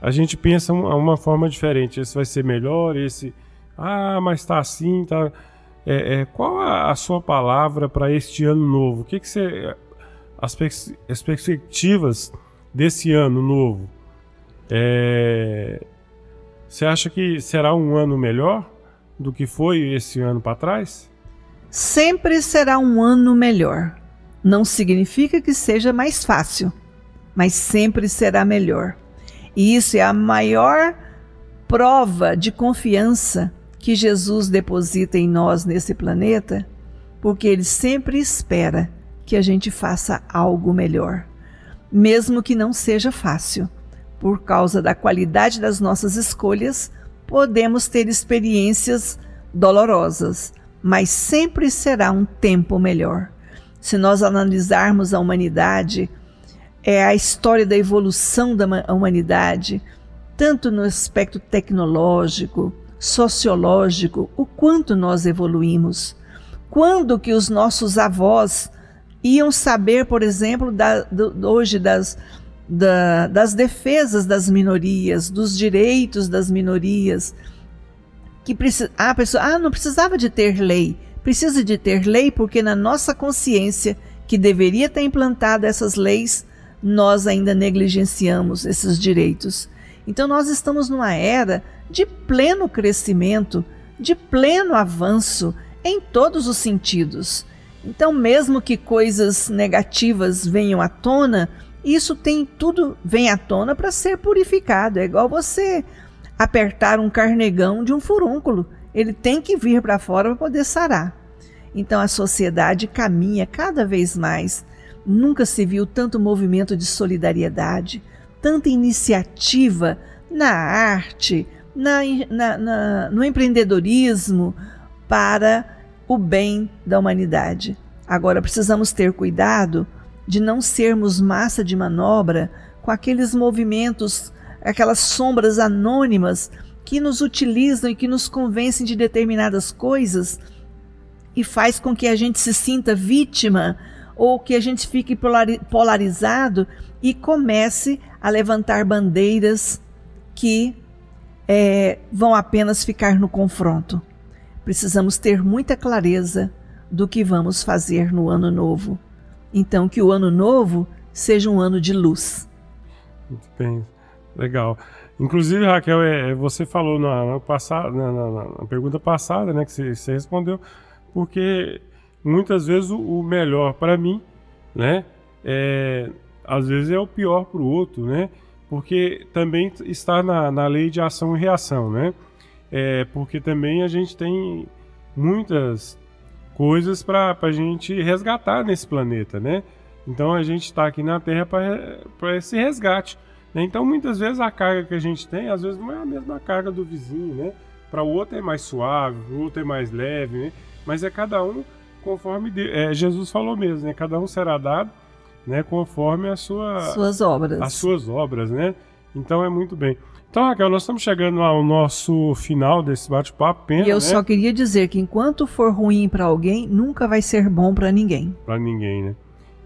[SPEAKER 9] A gente pensa uma, uma forma diferente. Esse vai ser melhor, esse. Ah, mas tá assim, tá. É, é, qual a, a sua palavra para este ano novo? O que, que você. As perspectivas desse ano novo? É, você acha que será um ano melhor do que foi esse ano para trás?
[SPEAKER 6] Sempre será um ano melhor. Não significa que seja mais fácil, mas sempre será melhor. E isso é a maior prova de confiança que Jesus deposita em nós nesse planeta, porque ele sempre espera que a gente faça algo melhor, mesmo que não seja fácil. Por causa da qualidade das nossas escolhas, podemos ter experiências dolorosas, mas sempre será um tempo melhor. Se nós analisarmos a humanidade, é a história da evolução da ma- humanidade, tanto no aspecto tecnológico, sociológico, o quanto nós evoluímos. Quando que os nossos avós iam saber, por exemplo, da- do- hoje das, da- das defesas das minorias, dos direitos das minorias, que precisa, ah, pessoa, ah, não precisava de ter lei. Precisa de ter lei porque na nossa consciência, que deveria ter implantado essas leis, nós ainda negligenciamos esses direitos. Então nós estamos numa era de pleno crescimento, de pleno avanço em todos os sentidos. Então, mesmo que coisas negativas venham à tona, isso tem tudo vem à tona para ser purificado. É igual você apertar um carnegão de um furúnculo. Ele tem que vir para fora para poder sarar. Então a sociedade caminha cada vez mais. Nunca se viu tanto movimento de solidariedade, tanta iniciativa na arte, na, na- na- no empreendedorismo para o bem da humanidade. Agora precisamos ter cuidado de não sermos massa de manobra com aqueles movimentos, aquelas sombras anônimas que nos utilizam e que nos convencem de determinadas coisas e faz com que a gente se sinta vítima ou que a gente fique polari- polarizado e comece a levantar bandeiras que eh, vão apenas ficar no confronto. Precisamos ter muita clareza do que vamos fazer no ano novo. Então, que o ano novo seja um ano de luz.
[SPEAKER 9] Muito bem, legal. Inclusive, Raquel, é, é, você falou na, na, passada, na, na- na pergunta passada, né, que você, você respondeu, porque muitas vezes o, o melhor para mim, né, é, às vezes é o pior para o outro, né, porque também está na, na lei de ação e reação, né, é, porque também a gente tem muitas coisas para a gente resgatar nesse planeta, né? Então a gente está aqui na Terra para esse resgate. né? Então muitas vezes a carga que a gente tem, às vezes não é a mesma carga do vizinho, né? Para o outro é mais suave, o outro é mais leve, né? Mas é cada um conforme de- é, Jesus falou mesmo, né? Cada um será dado, né? Conforme a sua
[SPEAKER 6] Suas obras.
[SPEAKER 9] as suas obras, né? Então é muito bem. Então, Raquel, nós estamos chegando ao nosso final desse bate-papo. Pena,
[SPEAKER 6] E eu
[SPEAKER 9] né?
[SPEAKER 6] só queria dizer que enquanto for ruim para alguém, nunca vai ser bom para ninguém.
[SPEAKER 9] Pra ninguém, né?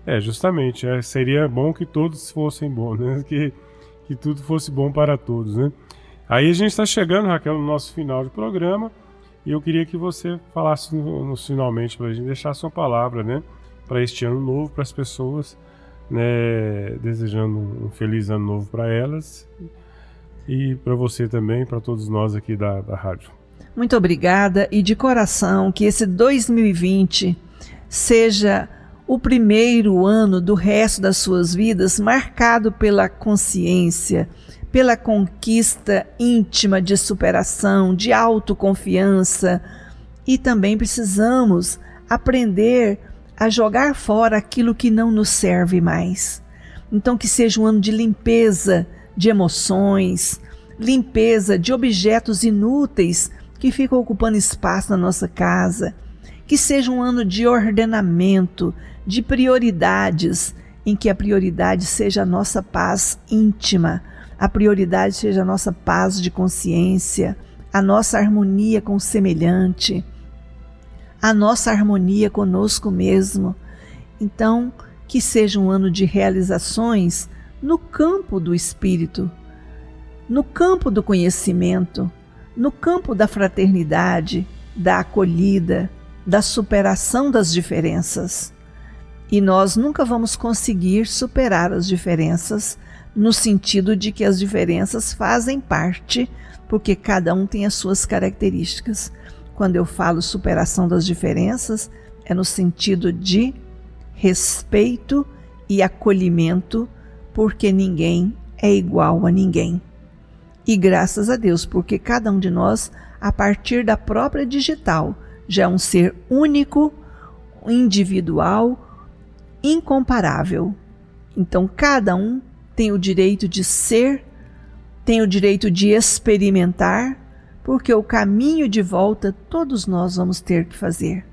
[SPEAKER 9] É, justamente. é, seria bom que todos fossem bons, né? Que, que tudo fosse bom para todos, né? Aí a gente está chegando, Raquel, no nosso final de programa. E eu queria que você falasse no, no- finalmente para a gente deixar a sua palavra, né? Para este ano novo, para as pessoas, né? Desejando um feliz ano novo para elas e para você também, para todos nós aqui da, da rádio.
[SPEAKER 6] Muito obrigada e de coração que esse 2020 seja o primeiro ano do resto das suas vidas marcado pela consciência, pela conquista íntima de superação, de autoconfiança e também precisamos aprender a jogar fora aquilo que não nos serve mais. Então, que seja um ano de limpeza de emoções, limpeza de objetos inúteis que ficam ocupando espaço na nossa casa. Que seja um ano de ordenamento, de prioridades, em que a prioridade seja a nossa paz íntima, a prioridade seja a nossa paz de consciência, a nossa harmonia com o semelhante, a nossa harmonia conosco mesmo. Então, que seja um ano de realizações no campo do espírito, no campo do conhecimento, no campo da fraternidade, da acolhida, da superação das diferenças. E nós nunca vamos conseguir superar as diferenças no sentido de que as diferenças fazem parte, porque cada um tem as suas características. Quando eu falo superação das diferenças, é no sentido de respeito e acolhimento, porque ninguém é igual a ninguém. E graças a Deus, porque cada um de nós, a partir da própria digital, já é um ser único, individual, incomparável. Então, cada um tem o direito de ser, tem o direito de experimentar, porque o caminho de volta todos nós vamos ter que fazer.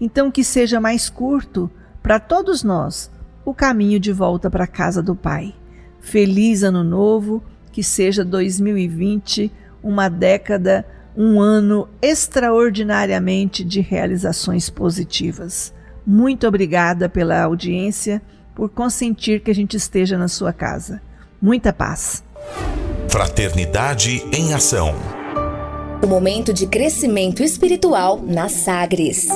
[SPEAKER 6] Então, que seja mais curto para todos nós o caminho de volta para a casa do Pai. Feliz Ano Novo, que seja 2020 uma década, um ano extraordinariamente de realizações positivas. Muito obrigada pela audiência, por consentir que a gente esteja na sua casa. Muita paz.
[SPEAKER 3] Fraternidade em Ação.
[SPEAKER 4] O momento de crescimento espiritual na Sagres.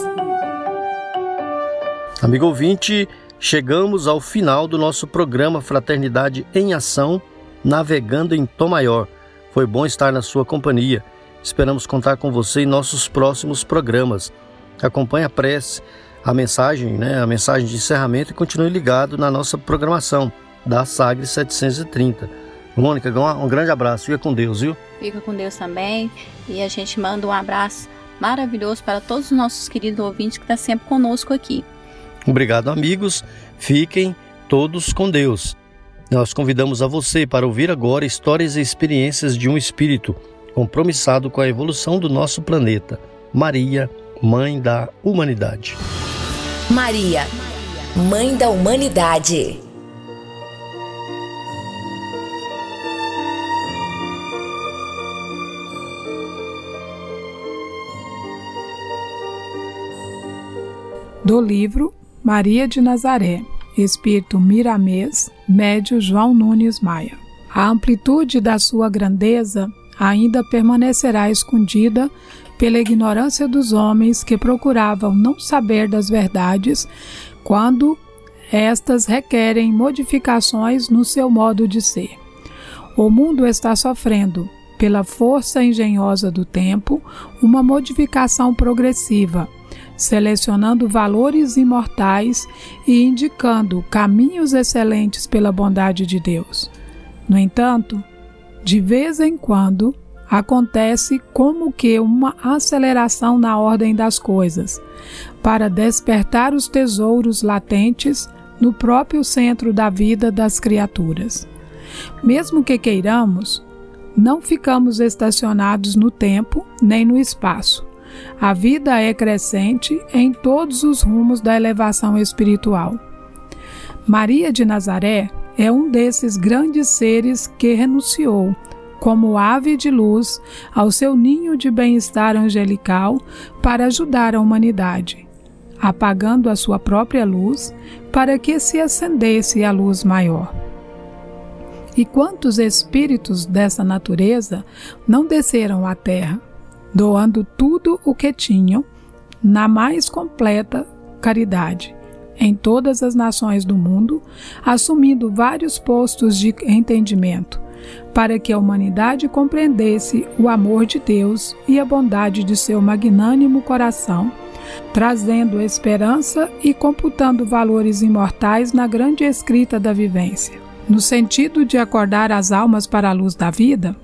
[SPEAKER 1] Amigo ouvinte, chegamos ao final do nosso programa Fraternidade em Ação, navegando em Tom Maior. Foi bom estar na sua companhia. Esperamos contar com você em nossos próximos programas. Acompanhe a prece, a mensagem, né, a mensagem de encerramento e continue ligado na nossa programação da Sagre 730. Mônica, um grande abraço. Fica com Deus, viu?
[SPEAKER 2] Fica com Deus também. E a gente manda um abraço maravilhoso para todos os nossos queridos ouvintes que estão sempre conosco aqui.
[SPEAKER 1] Obrigado, amigos. Fiquem todos com Deus. Nós convidamos a você para ouvir agora histórias e experiências de um espírito compromissado com a evolução do nosso planeta. Maria, Mãe da Humanidade.
[SPEAKER 4] Maria, Mãe da Humanidade.
[SPEAKER 12] Do livro Maria de Nazaré, Espírito Miramês, Médio João Nunes Maia. A amplitude da sua grandeza ainda permanecerá escondida pela ignorância dos homens que procuravam não saber das verdades quando estas requerem modificações no seu modo de ser. O mundo está sofrendo, pela força engenhosa do tempo, uma modificação progressiva, selecionando valores imortais e indicando caminhos excelentes pela bondade de Deus. No entanto, de vez em quando, acontece como que uma aceleração na ordem das coisas, para despertar os tesouros latentes no próprio centro da vida das criaturas. Mesmo que queiramos, não ficamos estacionados no tempo nem no espaço. A vida é crescente em todos os rumos da elevação espiritual. Maria de Nazaré é um desses grandes seres que renunciou, como ave de luz, ao seu ninho de bem-estar angelical para ajudar a humanidade, apagando a sua própria luz para que se acendesse a luz maior. E quantos espíritos dessa natureza não desceram à terra, doando tudo o que tinham na mais completa caridade em todas as nações do mundo, assumindo vários postos de entendimento, para que a humanidade compreendesse o amor de Deus e a bondade de seu magnânimo coração, trazendo esperança e computando valores imortais na grande escrita da vivência. No sentido de acordar as almas para a luz da vida,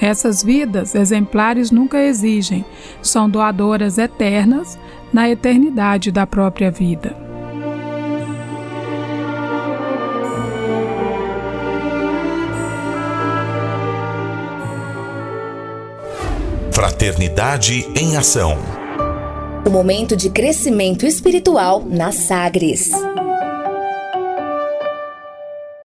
[SPEAKER 12] essas vidas exemplares nunca exigem, são doadoras eternas na eternidade da própria vida.
[SPEAKER 3] Fraternidade em Ação.
[SPEAKER 4] O momento de crescimento espiritual na Sagres.